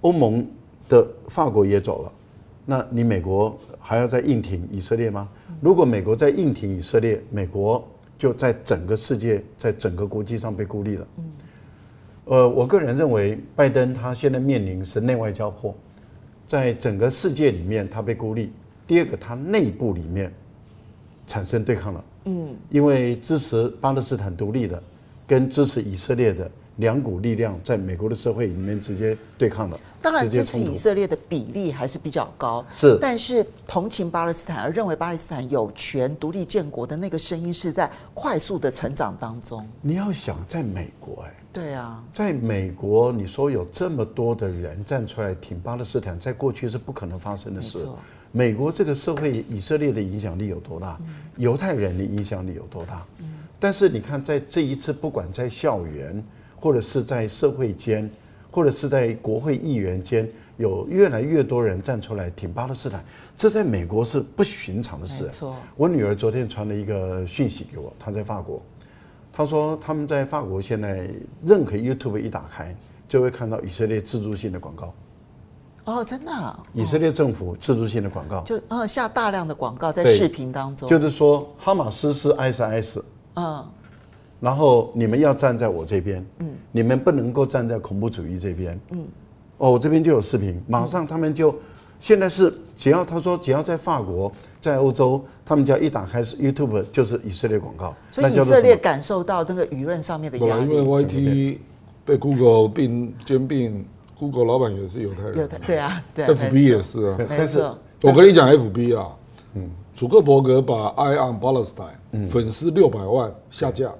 欧盟的法国也走了，那你美国还要再硬挺以色列吗？如果美国再硬挺以色列，美国就在整个世界，在整个国际上被孤立了。呃，我个人认为，拜登他现在面临是内外交迫，在整个世界里面他被孤立。第二个，他内部里面产生对抗了，嗯，因为支持巴勒斯坦独立的跟支持以色列的两股力量，在美国的社会里面直接对抗了。当然，支持以色列的比例还是比较高，是，但是同情巴勒斯坦而认为巴勒斯坦有权独立建国的那个声音是在快速的成长当中。你要想，在美国，哎。对啊，在美国，你说有这么多的人站出来挺巴勒斯坦，在过去是不可能发生的事。美国这个社会，以色列的影响力有多大？犹太人的影响力有多大？但是你看，在这一次，不管在校园，或者是在社会间，或者是在国会议员间，有越来越多人站出来挺巴勒斯坦，这在美国是不寻常的事。我女儿昨天传了一个讯息给我，她在法国。她说他们在法国现在任何 YouTube 一打开，就会看到以色列自助性的广告。哦，真的、啊？以色列政府自助性的广告，就呃下大量的广告在视频当中。就是说哈马斯是 ISIS，嗯，然后你们要站在我这边，嗯，你们不能够站在恐怖主义这边，嗯，哦，我这边就有视频，马上他们就。现在是只要他说只要在法国，在欧洲，他们只要一打开是 YouTube 就是以色列广告。所以以色列感受到那个舆论上面的压力。因为 YT 被 Google 并兼并，Google 老板也是犹太人。对啊，对。FB 也是啊。没错。我跟你讲 FB 啊，嗯，祖克伯格把 Eye on Palestine 粉丝六百万下架。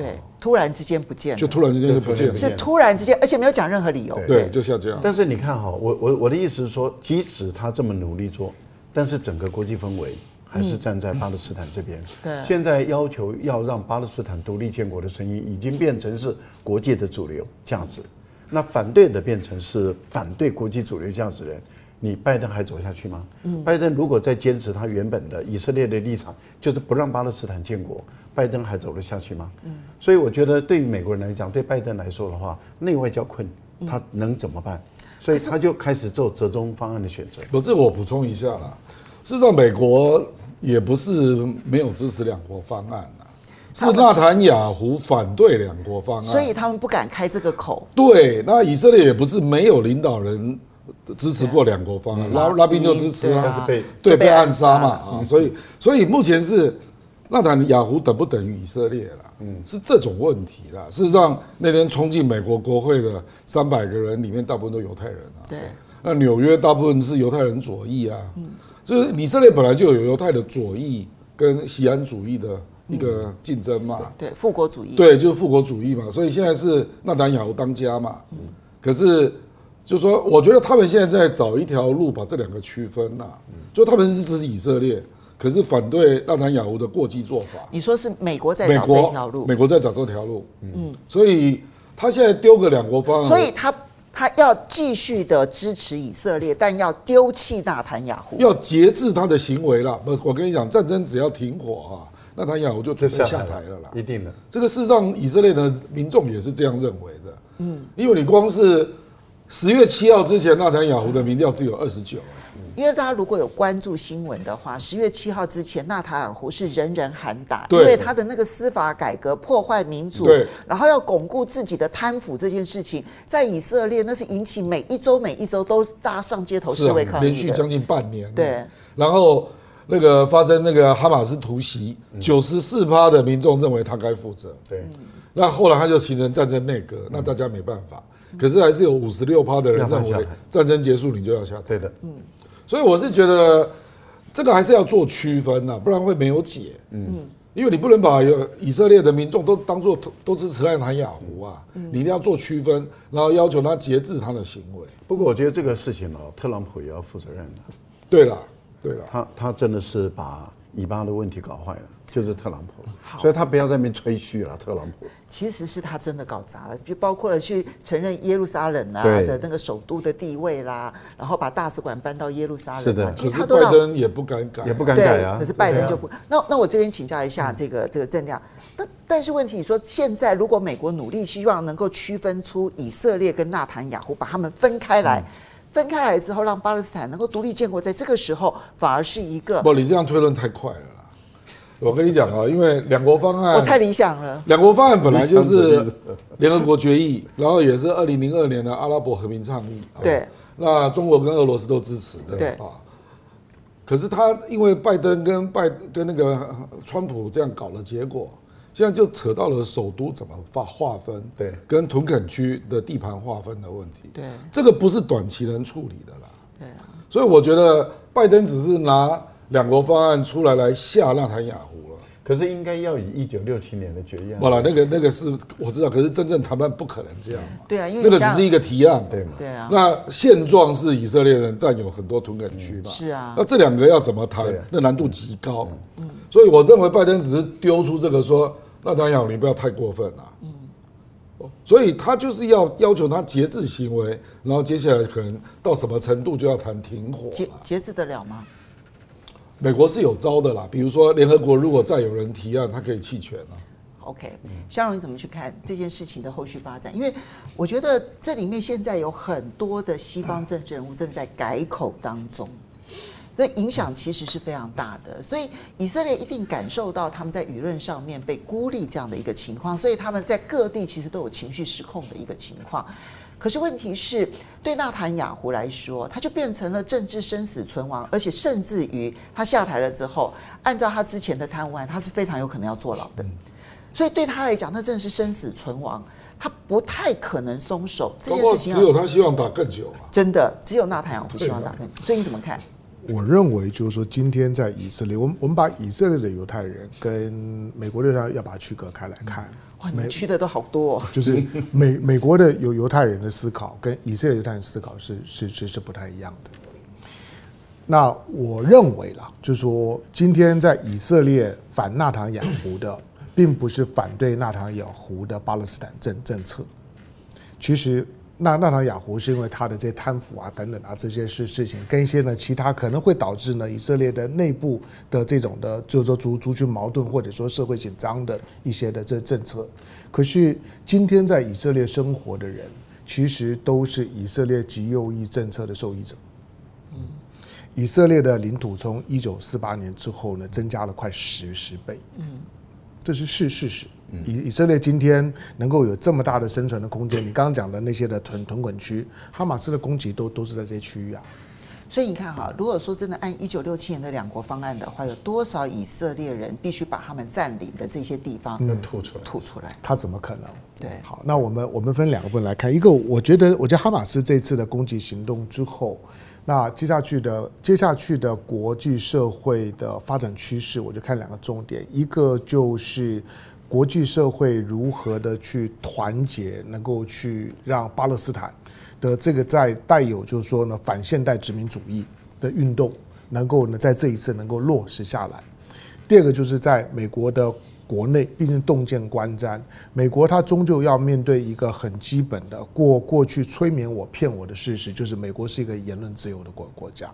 对，突然之间不见了，就突然之间就不见了，是突然之间，而且没有讲任何理由，对，就像这样。但是你看哈，我我我的意思是说，即使他这么努力做，但是整个国际氛围还是站在巴勒斯坦这边。对，现在要求要让巴勒斯坦独立建国的声音，已经变成是国际的主流价值，那反对的变成是反对国际主流价值的人。你拜登还走下去吗？嗯，拜登如果再坚持他原本的以色列的立场，就是不让巴勒斯坦建国，拜登还走得下去吗？嗯，所以我觉得对于美国人来讲，对拜登来说的话，内外交困，他能怎么办？所以他就开始做折中方案的选择。不，这我补充一下啦。事实上，美国也不是没有支持两国方案啊，是纳坦雅胡反对两国方案，所以他们不敢开这个口。对，那以色列也不是没有领导人。支持过两国方案，拉拉宾就支持了，被对被暗杀嘛啊，所以所以目前是纳坦雅胡等不等于以色列了？嗯，是这种问题啦。事实上，那天冲进美国国会的三百个人里面，大部分都犹太人啊。对，那纽约大部分是犹太人左翼啊。嗯，就是以色列本来就有犹太的左翼跟锡安主义的一个竞争嘛。对，复国主义。对，就是复国主义嘛。所以现在是纳坦雅胡当家嘛。嗯，可是。就是说，我觉得他们现在在找一条路，把这两个区分呐。就他们是支持以色列，可是反对纳坦雅胡的过激做法。你说是美国在找这条路？美国在找这条路。嗯，所以他现在丢个两国方案。所以他他要继续的支持以色列，但要丢弃纳坦雅胡，要节制他的行为了。不，我跟你讲，战争只要停火啊，纳坦雅胡就准备下台了啦。一定的。这个事实上，以色列的民众也是这样认为的。嗯，因为你光是。十月七号之前，纳坦雅胡的民调只有二十九。因为大家如果有关注新闻的话，十月七号之前，纳塔尔胡是人人喊打，因为他的那个司法改革破坏民主，然后要巩固自己的贪腐这件事情，在以色列那是引起每一周每一周都大家上街头示威抗议，连续将近半年。对，然后那个发生那个哈马斯突袭，九十四趴的民众认为他该负责。对，那后来他就形成战争内阁，那大家没办法，可是还是有五十六趴的人认为战争结束你就要下台。对的，嗯。所以我是觉得，这个还是要做区分呐，不然会没有解。嗯，因为你不能把以色列的民众都当做都支持纳坦雅胡啊，你一定要做区分，然后要求他节制他的行为。不过我觉得这个事情呢，特朗普也要负责任的。对了，对了，他他真的是把以巴的问题搞坏了。就是特朗普，所以他不要在那边吹嘘了。特朗普其实是他真的搞砸了，就包括了去承认耶路撒冷啊的那个首都的地位啦，然后把大使馆搬到耶路撒冷。是的，其实他都让拜登也不敢改，也不敢改啊。可是拜登就不。那那我这边请教一下这个这个郑亮，那但是问题你说现在如果美国努力希望能够区分出以色列跟纳坦雅胡，把他们分开来，分开来之后让巴勒斯坦能够独立建国，在这个时候反而是一个。不，你这样推论太快了。我跟你讲啊，因为两国方案，我太理想了。两国方案本来就是联合国决议，然后也是二零零二年的阿拉伯和平倡议。对，那中国跟俄罗斯都支持的。对啊，可是他因为拜登跟拜跟那个川普这样搞了结果，现在就扯到了首都怎么划划分，对，跟屯垦区的地盘划分的问题。对，这个不是短期能处理的啦。对，所以我觉得拜登只是拿。两国方案出来来吓纳坦雅胡了，可是应该要以一九六七年的决议。好了，那个那个是我知道，可是真正谈判不可能这样嘛。对啊，因为那个只是一个提案，对吗？对啊。那现状是以色列人占有很多屯垦区嘛？是啊。那这两个要怎么谈？那难度极高。嗯。所以我认为拜登只是丢出这个说，纳坦雅胡你不要太过分了。嗯。所以他就是要要求他节制行为，然后接下来可能到什么程度就要谈停火。节节制得了吗？美国是有招的啦，比如说联合国如果再有人提案，他可以弃权啊。OK，香蓉你怎么去看这件事情的后续发展？因为我觉得这里面现在有很多的西方政治人物正在改口当中，所以影响其实是非常大的。所以以色列一定感受到他们在舆论上面被孤立这样的一个情况，所以他们在各地其实都有情绪失控的一个情况。可是问题是，对纳坦雅胡来说，他就变成了政治生死存亡，而且甚至于他下台了之后，按照他之前的贪污案，他是非常有可能要坐牢的。所以对他来讲，那真的是生死存亡，他不太可能松手。这件事情只有他希望打更久啊，真的只有纳坦雅胡希望打更久。所以你怎么看？我认为就是说，今天在以色列，我们我们把以色列的犹太人跟美国的犹太人要把它区隔开来看。哇，你去的都好多哦。就是美美国的有犹太人的思考跟以色列犹太人思考是是是是不太一样的。那我认为啦，就是说，今天在以色列反纳坦雅胡的，并不是反对纳坦雅胡的巴勒斯坦政政策，其实。那纳坦雅虎是因为他的这些贪腐啊等等啊这些事事情，跟一些呢其他可能会导致呢以色列的内部的这种的，就是说族族群矛盾或者说社会紧张的一些的这政策。可是今天在以色列生活的人，其实都是以色列极右翼政策的受益者。嗯，以色列的领土从一九四八年之后呢，增加了快十十倍。嗯，这是事事实。以以色列今天能够有这么大的生存的空间，你刚刚讲的那些的屯屯垦区，哈马斯的攻击都都是在这些区域啊。所以你看哈，如果说真的按一九六七年的两国方案的话，有多少以色列人必须把他们占领的这些地方吐出来？吐出来？他怎么可能？对。好，那我们我们分两个部分来看，一个我觉得，我觉得哈马斯这次的攻击行动之后。那接下去的接下去的国际社会的发展趋势，我就看两个重点，一个就是国际社会如何的去团结，能够去让巴勒斯坦的这个在带有就是说呢反现代殖民主义的运动，能够呢在这一次能够落实下来。第二个就是在美国的国内毕竟洞见观瞻，美国它终究要面对一个很基本的过过去催眠我骗我的事实，就是美国是一个言论自由的国国家。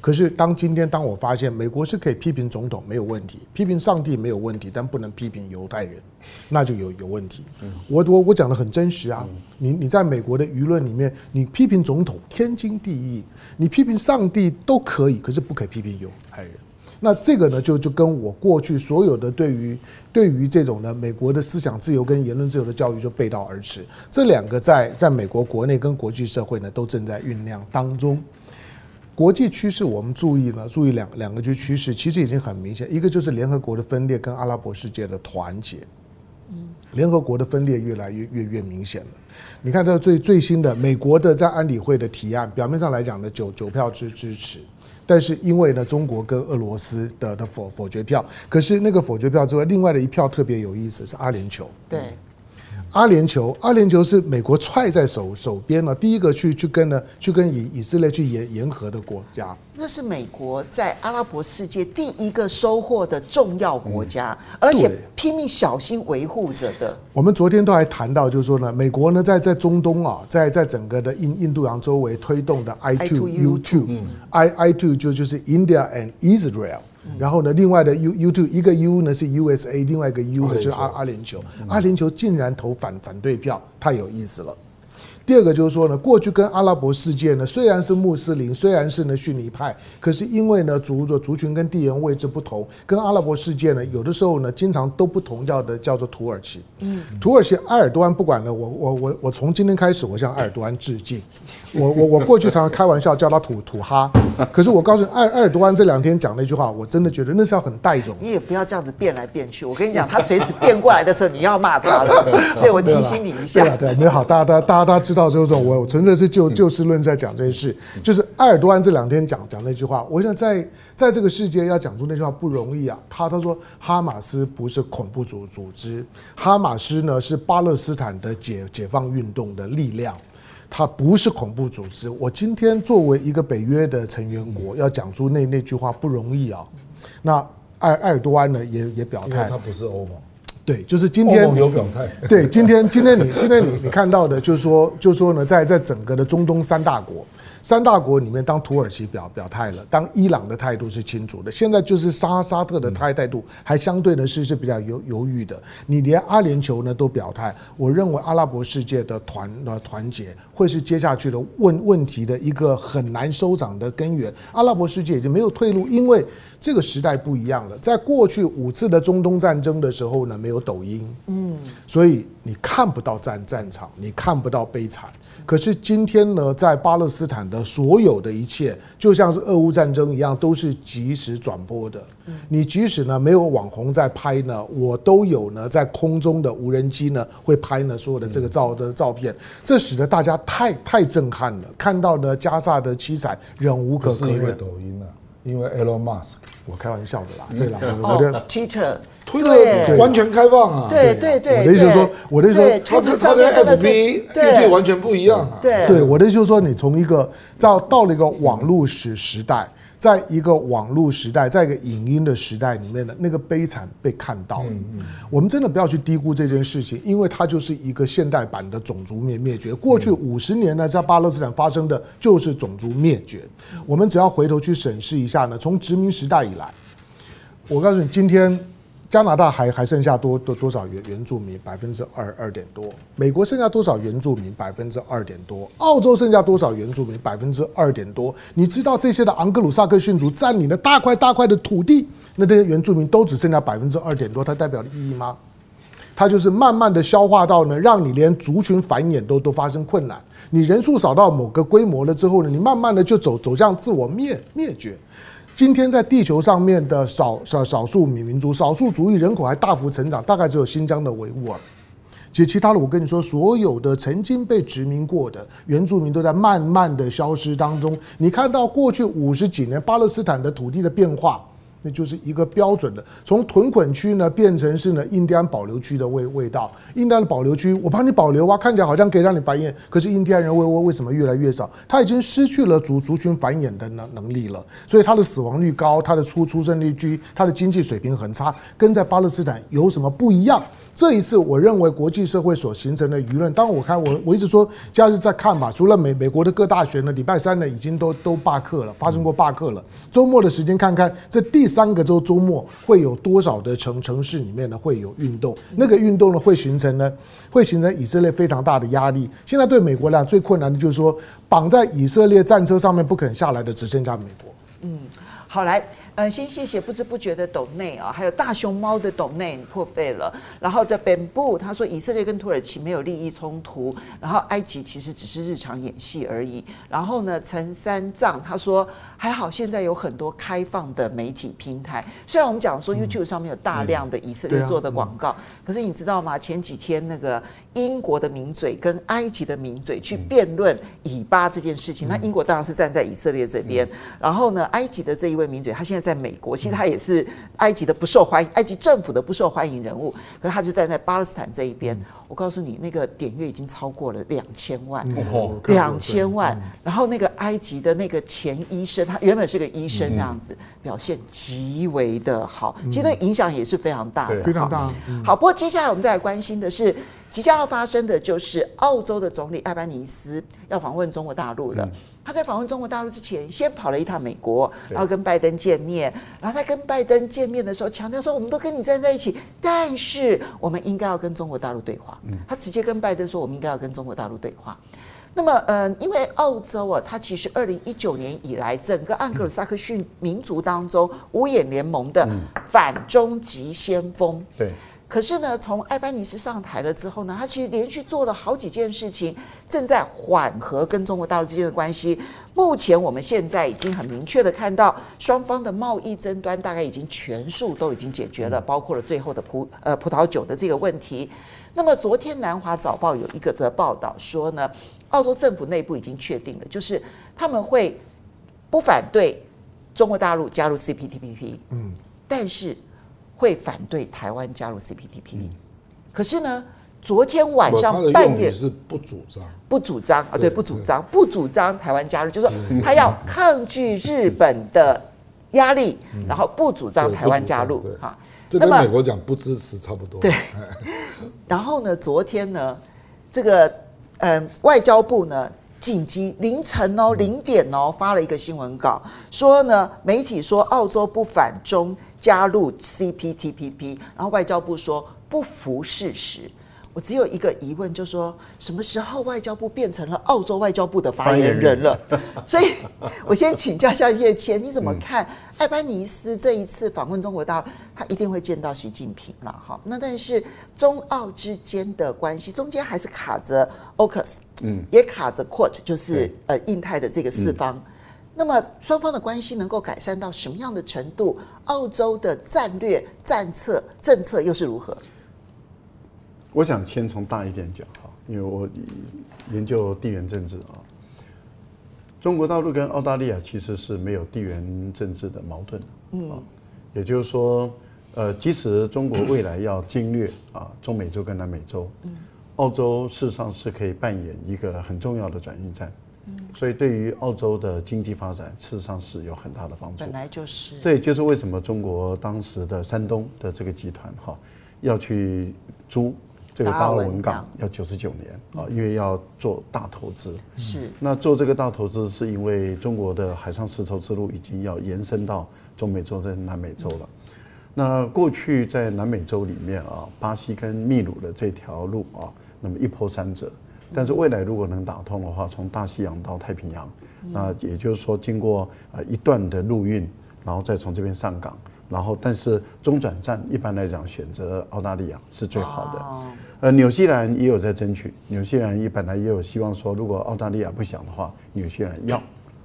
可是当今天当我发现美国是可以批评总统没有问题，批评上帝没有问题，但不能批评犹太人，那就有有问题。我我我讲的很真实啊，你你在美国的舆论里面，你批评总统天经地义，你批评上帝都可以，可是不可以批评犹太人。那这个呢，就就跟我过去所有的对于对于这种呢美国的思想自由跟言论自由的教育就背道而驰。这两个在在美国国内跟国际社会呢都正在酝酿当中。国际趋势我们注意呢，注意两两个就趋势，其实已经很明显。一个就是联合国的分裂跟阿拉伯世界的团结。嗯，联合国的分裂越来越越越明显了。你看这个最最新的美国的在安理会的提案，表面上来讲呢，九九票支支持。但是因为呢，中国跟俄罗斯的的否否决票，可是那个否决票之外，另外的一票特别有意思，是阿联酋。对。阿联酋，阿联酋是美国踹在手手边了，第一个去去跟呢，去跟以以色列去言言和的国家。那是美国在阿拉伯世界第一个收获的重要国家，而且拼命小心维护着的。我们昨天都还谈到，就是说呢，美国呢在在中东啊，在在整个的印印度洋周围推动的 I two U two，I I two 就就是 India and Israel。然后呢，另外的 U U two 一个 U 呢是 USA，另外一个 U 呢就是阿阿联酋，阿联酋竟然投反反对票，太有意思了。第二个就是说呢，过去跟阿拉伯世界呢虽然是穆斯林，虽然是呢逊尼派，可是因为呢族的族群跟地缘位置不同，跟阿拉伯世界呢有的时候呢经常都不同叫的叫做土耳其。嗯，土耳其埃尔多安不管了，我我我我从今天开始我向埃尔多安致敬。我我我过去常常开玩笑叫他土土哈，可是我告诉你，埃埃尔多安这两天讲那句话，我真的觉得那是要很带种。你也不要这样子变来变去，我跟你讲，他随时变过来的时候，你要骂他了。对，我提醒你一下。对，对，没好，大家大家大家大家知道之后，我纯粹是就就事论在讲这件事。就是埃尔多安这两天讲讲那句话，我想在在这个世界要讲出那句话不容易啊。他他说哈马斯不是恐怖组组织，哈马斯呢是巴勒斯坦的解解放运动的力量。它不是恐怖组织。我今天作为一个北约的成员国，要讲出那那句话不容易啊。那埃埃尔多安呢也也表态，他不是欧盟。对，就是今天有表态。对，今天今天你今天你你看到的，就是说就是说呢，在在整个的中东三大国。三大国里面，当土耳其表表态了，当伊朗的态度是清楚的，现在就是沙沙特的态态度还相对的是是比较犹犹豫的。你连阿联酋呢都表态，我认为阿拉伯世界的团呃团结会是接下去的问问题的一个很难收场的根源。阿拉伯世界已经没有退路，因为这个时代不一样了。在过去五次的中东战争的时候呢，没有抖音，嗯，所以你看不到战战场，你看不到悲惨。可是今天呢，在巴勒斯坦的所有的一切，就像是俄乌战争一样，都是即时转播的。你即使呢没有网红在拍呢，我都有呢在空中的无人机呢会拍呢所有的这个照的照片，这使得大家太太震撼了，看到呢加萨的凄惨，忍无可可忍。是因为抖音啊，因为 Elon Musk。我开玩笑的啦，对啦，我的 Twitter，推特完全开放啊，对对对，我的意思是说，我的意思说，他跟他跟 FB 对。完全不一样啊，对。对，我的意思就是说，你从一个到到了一个网络时时代。在一个网络时代，在一个影音的时代里面的那个悲惨被看到了。我们真的不要去低估这件事情，因为它就是一个现代版的种族灭灭绝。过去五十年呢，在巴勒斯坦发生的就是种族灭绝。我们只要回头去审视一下呢，从殖民时代以来，我告诉你，今天。加拿大还还剩下多多多少原原住民？百分之二二点多。美国剩下多少原住民？百分之二点多。澳洲剩下多少原住民？百分之二点多。你知道这些的昂格鲁萨克逊族占领了大块大块的土地，那这些原住民都只剩下百分之二点多，它代表的意义吗？它就是慢慢的消化到呢，让你连族群繁衍都都发生困难。你人数少到某个规模了之后呢，你慢慢的就走走向自我灭灭绝。今天在地球上面的少少少数民族、少数族裔人口还大幅成长，大概只有新疆的维吾尔。其其他的，我跟你说，所有的曾经被殖民过的原住民都在慢慢的消失当中。你看到过去五十几年巴勒斯坦的土地的变化，那就是一个标准的，从屯垦区呢变成是呢印第安保留区的味味道。印第安的保留区，我帮你保留啊，看起来好像可以让你繁衍，可是印第安人为为为什么越来越少？他已经失去了族族群繁衍的能能力了，所以他的死亡率高，他的出出生率低，他的经济水平很差，跟在巴勒斯坦有什么不一样？这一次，我认为国际社会所形成的舆论，当我看我我一直说假日在看吧，除了美美国的各大学呢，礼拜三呢已经都都罢课了，发生过罢课了，周末的时间看看这第三个周周末会有多少的城城市里面呢会有运动，那个运动呢会形成呢会形成以色列非常大的压力。现在对美国来讲最困难的就是说绑在以色列战车上面不肯下来的只剩下美国。嗯，好来。呃，先谢谢不知不觉的抖内啊，还有大熊猫的抖内破费了。然后在本部他说以色列跟土耳其没有利益冲突，然后埃及其实只是日常演戏而已。然后呢，陈三藏他说还好现在有很多开放的媒体平台，虽然我们讲说 YouTube 上面有大量的以色列做的广告，可是你知道吗？前几天那个英国的名嘴跟埃及的名嘴去辩论以巴这件事情，那英国当然是站在以色列这边，然后呢，埃及的这一位名嘴他现在。在美国，其实他也是埃及的不受欢迎，埃及政府的不受欢迎人物。可是他就站在巴勒斯坦这一边。我告诉你，那个点阅已经超过了两千万，两千万。然后那个埃及的那个前医生，他原本是个医生，这样子表现极为的好，其实那影响也是非常大的，非常大。好，不过接下来我们再来关心的是，即将要发生的就是澳洲的总理艾班尼斯要访问中国大陆了。他在访问中国大陆之前，先跑了一趟美国，然后跟拜登见面。然后他跟拜登见面的时候，强调说：“我们都跟你站在一起，但是我们应该要跟中国大陆对话。”他直接跟拜登说：“我们应该要跟中国大陆对话。”那么，嗯，因为澳洲啊，它其实二零一九年以来，整个安格鲁萨克逊民族当中五眼联盟的反中极先锋。对。可是呢，从艾班尼斯上台了之后呢，他其实连续做了好几件事情，正在缓和跟中国大陆之间的关系。目前我们现在已经很明确的看到，双方的贸易争端大概已经全数都已经解决了，包括了最后的葡呃葡萄酒的这个问题。那么昨天南华早报有一个则报道说呢，澳洲政府内部已经确定了，就是他们会不反对中国大陆加入 CPTPP，嗯，但是。会反对台湾加入 CPTPP，可是呢，昨天晚上半夜是不主张，不主张啊，对，不主张，不主张台湾加入，就是说他要抗拒日本的压力，然后不主张台湾加入哈。这跟美国讲不支持差不多。对，然后呢，昨天呢，这个嗯，外交部呢。紧急凌晨哦，零点哦，发了一个新闻稿，说呢，媒体说澳洲不反中加入 CPTPP，然后外交部说不符事实。我只有一个疑问，就是说什么时候外交部变成了澳洲外交部的发言人了？所以，我先请教一下叶谦，你怎么看 艾班尼斯这一次访问中国大陆？他一定会见到习近平了，哈。那但是中澳之间的关系中间还是卡着 OCUS，嗯，也卡着 QUAD，就是呃印太的这个四方。那么双方的关系能够改善到什么样的程度？澳洲的战略战策政策又是如何？我想先从大一点讲哈，因为我研究地缘政治啊。中国大陆跟澳大利亚其实是没有地缘政治的矛盾，嗯，也就是说，呃，即使中国未来要侵略啊中美洲跟南美洲，澳洲事实上是可以扮演一个很重要的转运站，所以对于澳洲的经济发展，事实上是有很大的帮助。本来就是，这也就是为什么中国当时的山东的这个集团哈要去租。这个达尔文港要九十九年啊，因为要做大投资。是。那做这个大投资，是因为中国的海上丝绸之路已经要延伸到中美洲跟南美洲了。那过去在南美洲里面啊，巴西跟秘鲁的这条路啊，那么一波三折。但是未来如果能打通的话，从大西洋到太平洋，那也就是说经过啊一段的陆运，然后再从这边上港。然后，但是中转站一般来讲选择澳大利亚是最好的。呃，纽西兰也有在争取，纽西兰也本来也有希望说，如果澳大利亚不想的话，纽西兰要。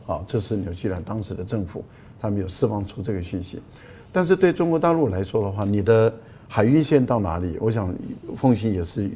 啊，这是纽西兰当时的政府，他们有释放出这个讯息。但是对中国大陆来说的话，你的海运线到哪里？我想凤馨也是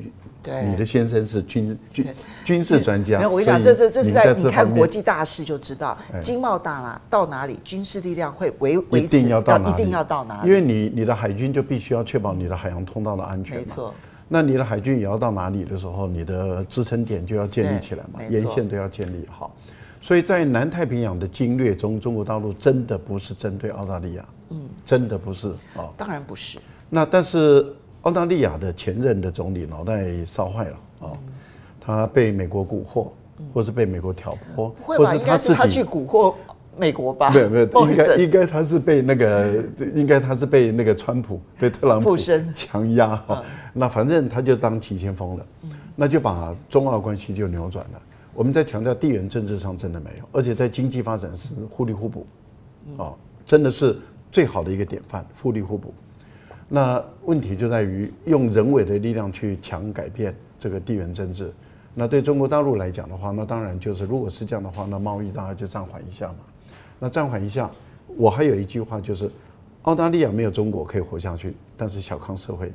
对你的先生是军军军事专家。没有，我跟你讲，这这这是在你看国际大事就知道，哎、经贸大哪到哪里，军事力量会维维持一定要到哪里，一定要到哪里，因为你你的海军就必须要确保你的海洋通道的安全嘛。没错。那你的海军也要到哪里的时候，你的支撑点就要建立起来嘛，沿线都要建立好。所以在南太平洋的经略中，中国大陆真的不是针对澳大利亚，嗯，真的不是啊，当然不是。那但是澳大利亚的前任的总理脑袋烧坏了啊，他被美国蛊惑，或是被美国挑拨，不会吧？应该是他去蛊惑美国吧？没有没有，应该应该他是被那个，应该他是被那个川普 被特朗普强压哈。那反正他就当急先锋了，那就把中澳关系就扭转了。我们在强调地缘政治上真的没有，而且在经济发展是互利互补，啊，真的是最好的一个典范，互利互补。那问题就在于用人为的力量去强改变这个地缘政治。那对中国大陆来讲的话，那当然就是如果是这样的话，那贸易当然就暂缓一下嘛。那暂缓一下，我还有一句话就是，澳大利亚没有中国可以活下去，但是小康社会，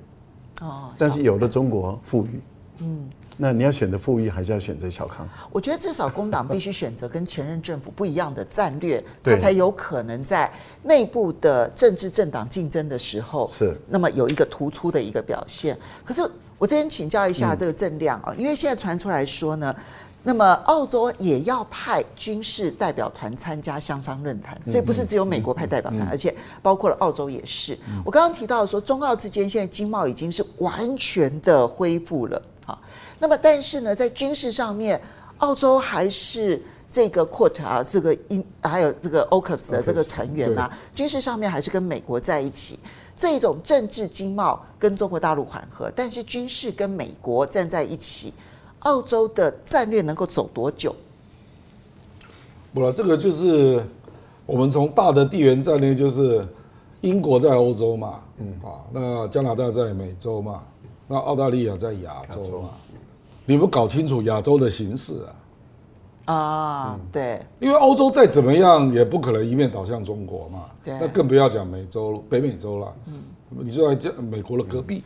哦，但是有了中国富裕，嗯。那你要选择富裕，还是要选择小康？我觉得至少工党必须选择跟前任政府不一样的战略，它才有可能在内部的政治政党竞争的时候，是那么有一个突出的一个表现。可是我这边请教一下这个郑亮啊，因为现在传出来说呢，那么澳洲也要派军事代表团参加香商论坛，所以不是只有美国派代表团，而且包括了澳洲也是。我刚刚提到说，中澳之间现在经贸已经是完全的恢复了啊。那么，但是呢，在军事上面，澳洲还是这个 QUAD 啊，这个英还有这个 AUKUS 的这个成员啊，军事上面还是跟美国在一起。这种政治经贸跟中国大陆缓和，但是军事跟美国站在一起，澳洲的战略能够走多久？不了，这个就是我们从大的地缘战略，就是英国在欧洲嘛，嗯啊，那加拿大在美洲嘛，那澳大利亚在亚洲嘛。你不搞清楚亚洲的形势啊？啊，对，因为欧洲再怎么样也不可能一面倒向中国嘛，对，那更不要讲美洲、北美洲了。嗯，你就在这美国的隔壁，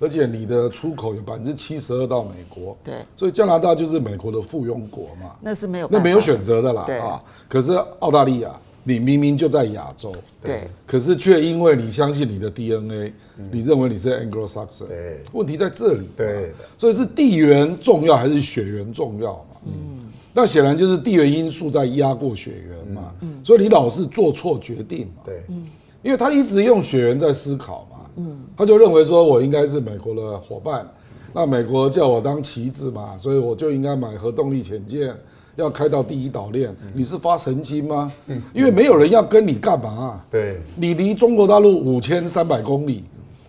而且你的出口有百分之七十二到美国，对，所以加拿大就是美国的附庸国嘛，那是没有，那没有选择的啦，啊，可是澳大利亚。你明明就在亚洲，对，可是却因为你相信你的 DNA，你认为你是 Anglo-Saxon，对，问题在这里，对，所以是地缘重要还是血缘重要嘛？嗯，那显然就是地缘因素在压过血缘嘛，嗯，所以你老是做错决定嘛，对，嗯，因为他一直用血缘在思考嘛，嗯，他就认为说我应该是美国的伙伴，那美国叫我当棋子嘛，所以我就应该买核动力潜舰。要开到第一岛链，你是发神经吗？因为没有人要跟你干嘛啊？对，你离中国大陆五千三百公里，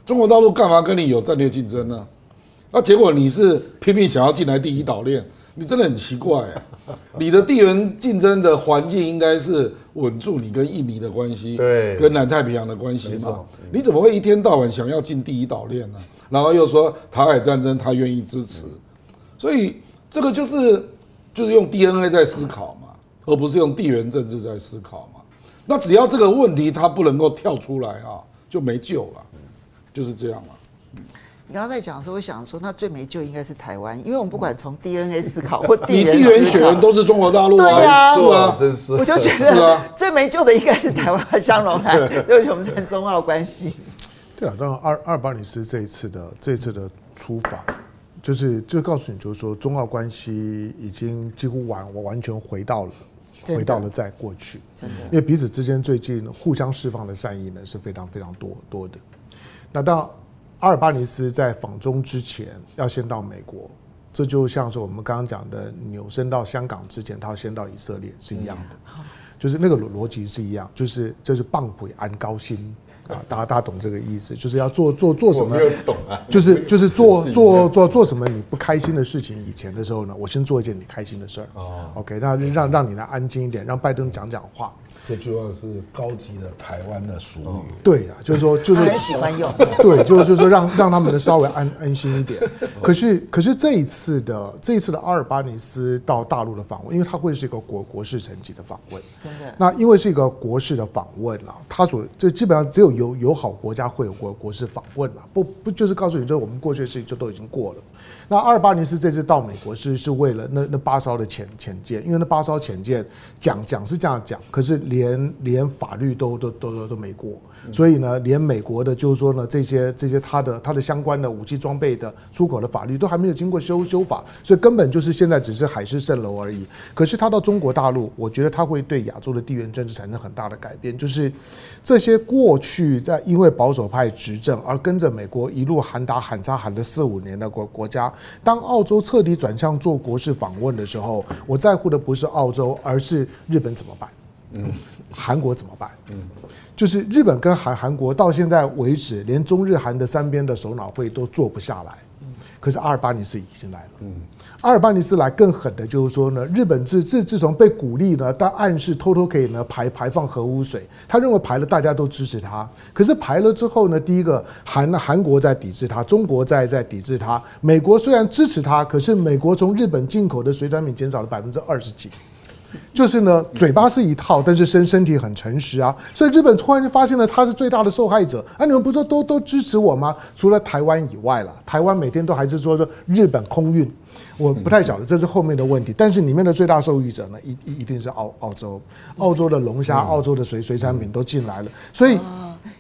中国大陆干嘛跟你有战略竞争呢？那结果你是拼命想要进来第一岛链，你真的很奇怪啊！你的地缘竞争的环境应该是稳住你跟印尼的关系，对，跟南太平洋的关系嘛？你怎么会一天到晚想要进第一岛链呢？然后又说台海战争他愿意支持，所以这个就是。就是用 DNA 在思考嘛，而不是用地缘政治在思考嘛。那只要这个问题它不能够跳出来啊，就没救了，就是这样嘛。你刚刚在讲的时候，我想说，那最没救应该是台湾，因为我们不管从 DNA 思考或地缘，你地缘血缘都是中国大陆，对呀，是啊，真是。我就觉得 最没救的应该是台湾和香龙来，对不起，我们在中澳关系。对啊，当然阿阿尔巴尼斯这一次的这一次的出访。就是就告诉你，就是说中澳关系已经几乎完，我完全回到了，回到了在过去。真的，因为彼此之间最近互相释放的善意呢是非常非常多多的。那到阿尔巴尼斯在访中之前要先到美国，这就像是我们刚刚讲的纽森到香港之前，他要先到以色列是一样的，就是那个逻逻辑是一样，就是这是棒槌安高薪。啊，大家大家懂这个意思，就是要做做做什么？懂啊，就是就是做 做做做什么你不开心的事情。以前的时候呢，我先做一件你开心的事儿。哦，OK，那让让你来安静一点，让拜登讲讲话。这句话是高级的台湾的俗语。对啊，就是说就是很喜欢用。对，就是就是说让让他们的稍微安 安心一点。可是可是这一次的这一次的阿尔巴尼斯到大陆的访问，因为他会是一个国国事层级的访问。真的。那因为是一个国事的访问啊，他所这基本上只有。有友好国家会有国国事访问嘛，不不就是告诉你，说我们过去的事情就都已经过了。那二八零四这次到美国是是为了那那八艘的潜潜舰，因为那八艘潜舰讲讲是这样讲，可是连连法律都都都都都没过，所以呢，连美国的就是说呢，这些这些它的它的相关的武器装备的出口的法律都还没有经过修修法，所以根本就是现在只是海市蜃楼而已。可是他到中国大陆，我觉得他会对亚洲的地缘政治产生很大的改变，就是这些过去在因为保守派执政而跟着美国一路喊打喊杀喊了四五年的国国家。当澳洲彻底转向做国事访问的时候，我在乎的不是澳洲，而是日本怎么办？嗯，韩国怎么办？嗯，就是日本跟韩韩国到现在为止，连中日韩的三边的首脑会都坐不下来。可是阿尔巴尼斯已经来了。嗯，阿尔巴尼斯来更狠的就是说呢，日本自自自从被鼓励呢，但暗示偷偷可以呢排排放核污水，他认为排了大家都支持他。可是排了之后呢，第一个韩韩国在抵制他，中国在在抵制他，美国虽然支持他，可是美国从日本进口的水产品减少了百分之二十几。就是呢，嘴巴是一套，但是身身体很诚实啊。所以日本突然就发现了他是最大的受害者。啊，你们不是说都都支持我吗？除了台湾以外了，台湾每天都还是说说日本空运，我不太晓得这是后面的问题。但是里面的最大受益者呢，一一一定是澳澳洲，澳洲的龙虾、澳洲的水水产品都进来了。所以，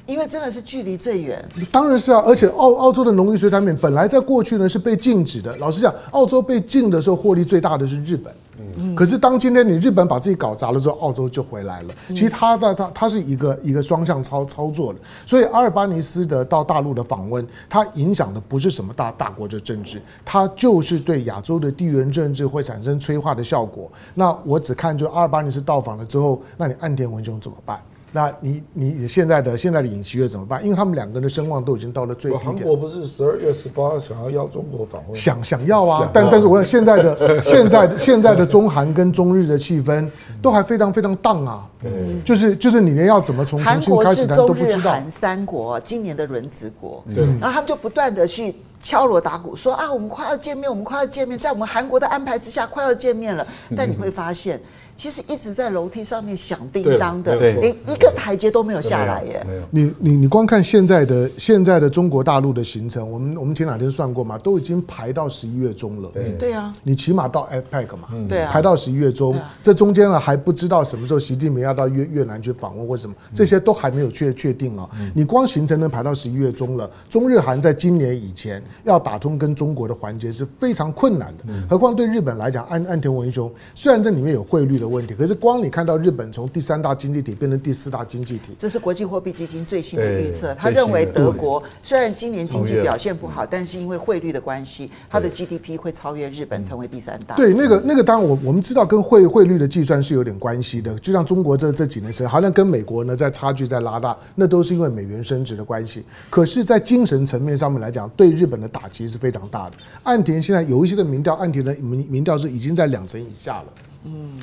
因为真的是距离最远。当然是啊，而且澳澳洲的农业水产品本来在过去呢是被禁止的。老实讲，澳洲被禁的时候，获利最大的是日本。嗯，可是当今天你日本把自己搞砸了之后，澳洲就回来了。其实它的它它是一个一个双向操操作的，所以阿尔巴尼斯的到大陆的访问，它影响的不是什么大大国的政治，它就是对亚洲的地缘政治会产生催化的效果。那我只看就阿尔巴尼斯到访了之后，那你岸田文雄怎么办？那你你现在的现在的尹锡悦怎么办？因为他们两个人的声望都已经到了最低点。韩国不是十二月十八想要要中国访问？想想要啊，但但是我想现在的 现在的现在的中韩跟中日的气氛都还非常非常荡啊。嗯，就是就是你连要怎么从重新开始谈都不知道。韩国是中日韩三国今年的轮值国，对，然后他们就不断的去敲锣打鼓说啊，我们快要见面，我们快要见面，在我们韩国的安排之下快要见面了。但你会发现。其实一直在楼梯上面响叮当的，连一个台阶都没有下来耶。你你你光看现在的现在的中国大陆的行程，我们我们前两天算过嘛，都已经排到十一月中了。对。呀，你起码到 APEC 嘛，对啊，排到十一月中，这中间呢还不知道什么时候习近平要到越越南去访问或什么，这些都还没有确确定啊。你光行程能排到十一月中了，中日韩在今年以前要打通跟中国的环节是非常困难的，何况对日本来讲，安安田文雄虽然这里面有汇率的问题，可是光你看到日本从第三大经济体变成第四大经济体，这是国际货币基金最新的预测。他认为德国虽然今年经济表现不好，但是因为汇率的关系，它的 GDP 会超越日本，成为第三大。对，那个那个当然我我们知道跟汇汇率的计算是有点关系的。就像中国这这几年是好像跟美国呢在差距在拉大，那都是因为美元升值的关系。可是，在精神层面上面来讲，对日本的打击是非常大的。岸田现在有一些的民调，岸田的民民调是已经在两成以下了。嗯。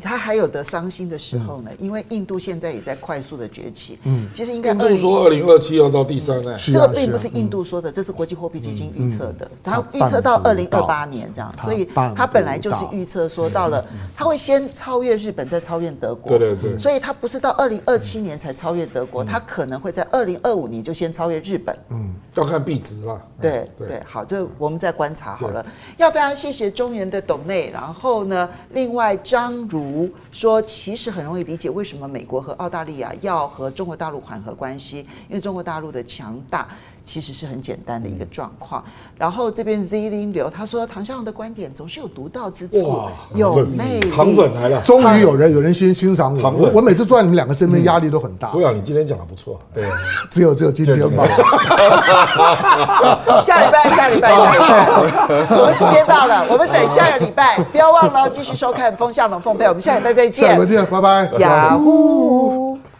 他还有的伤心的时候呢，因为印度现在也在快速的崛起。嗯，其实应该印度说二零二七要到第三呢，这个并不是印度说的，这是国际货币基金预测的。他预测到二零二八年这样，所以他本来就是预测说到了，他会先超越日本，再超越德国。对对对。所以他不是到二零二七年才超越德国，他可能会在二零二五年就先超越日本。嗯，要看币值啦。对对，好，这我们再观察好了。要非常谢谢中原的董内，然后呢，另外张如说。其实很容易理解为什么美国和澳大利亚要和中国大陆缓和关系，因为中国大陆的强大其实是很简单的一个状况。然后这边 Z 零流他说唐湘龙的观点总是有独到之处，有魅力。唐粉来了，终于有人有人欣欣赏我。我我每次坐在你们两个身边压力都很大。不要，你今天讲的不错。对，只有只有今天吧。下礼拜下礼拜下礼拜，我们时间到了，我们等下个礼拜，不要忘了继续收看风向龙凤配，我们下礼拜再见。再见，拜拜。雅虎。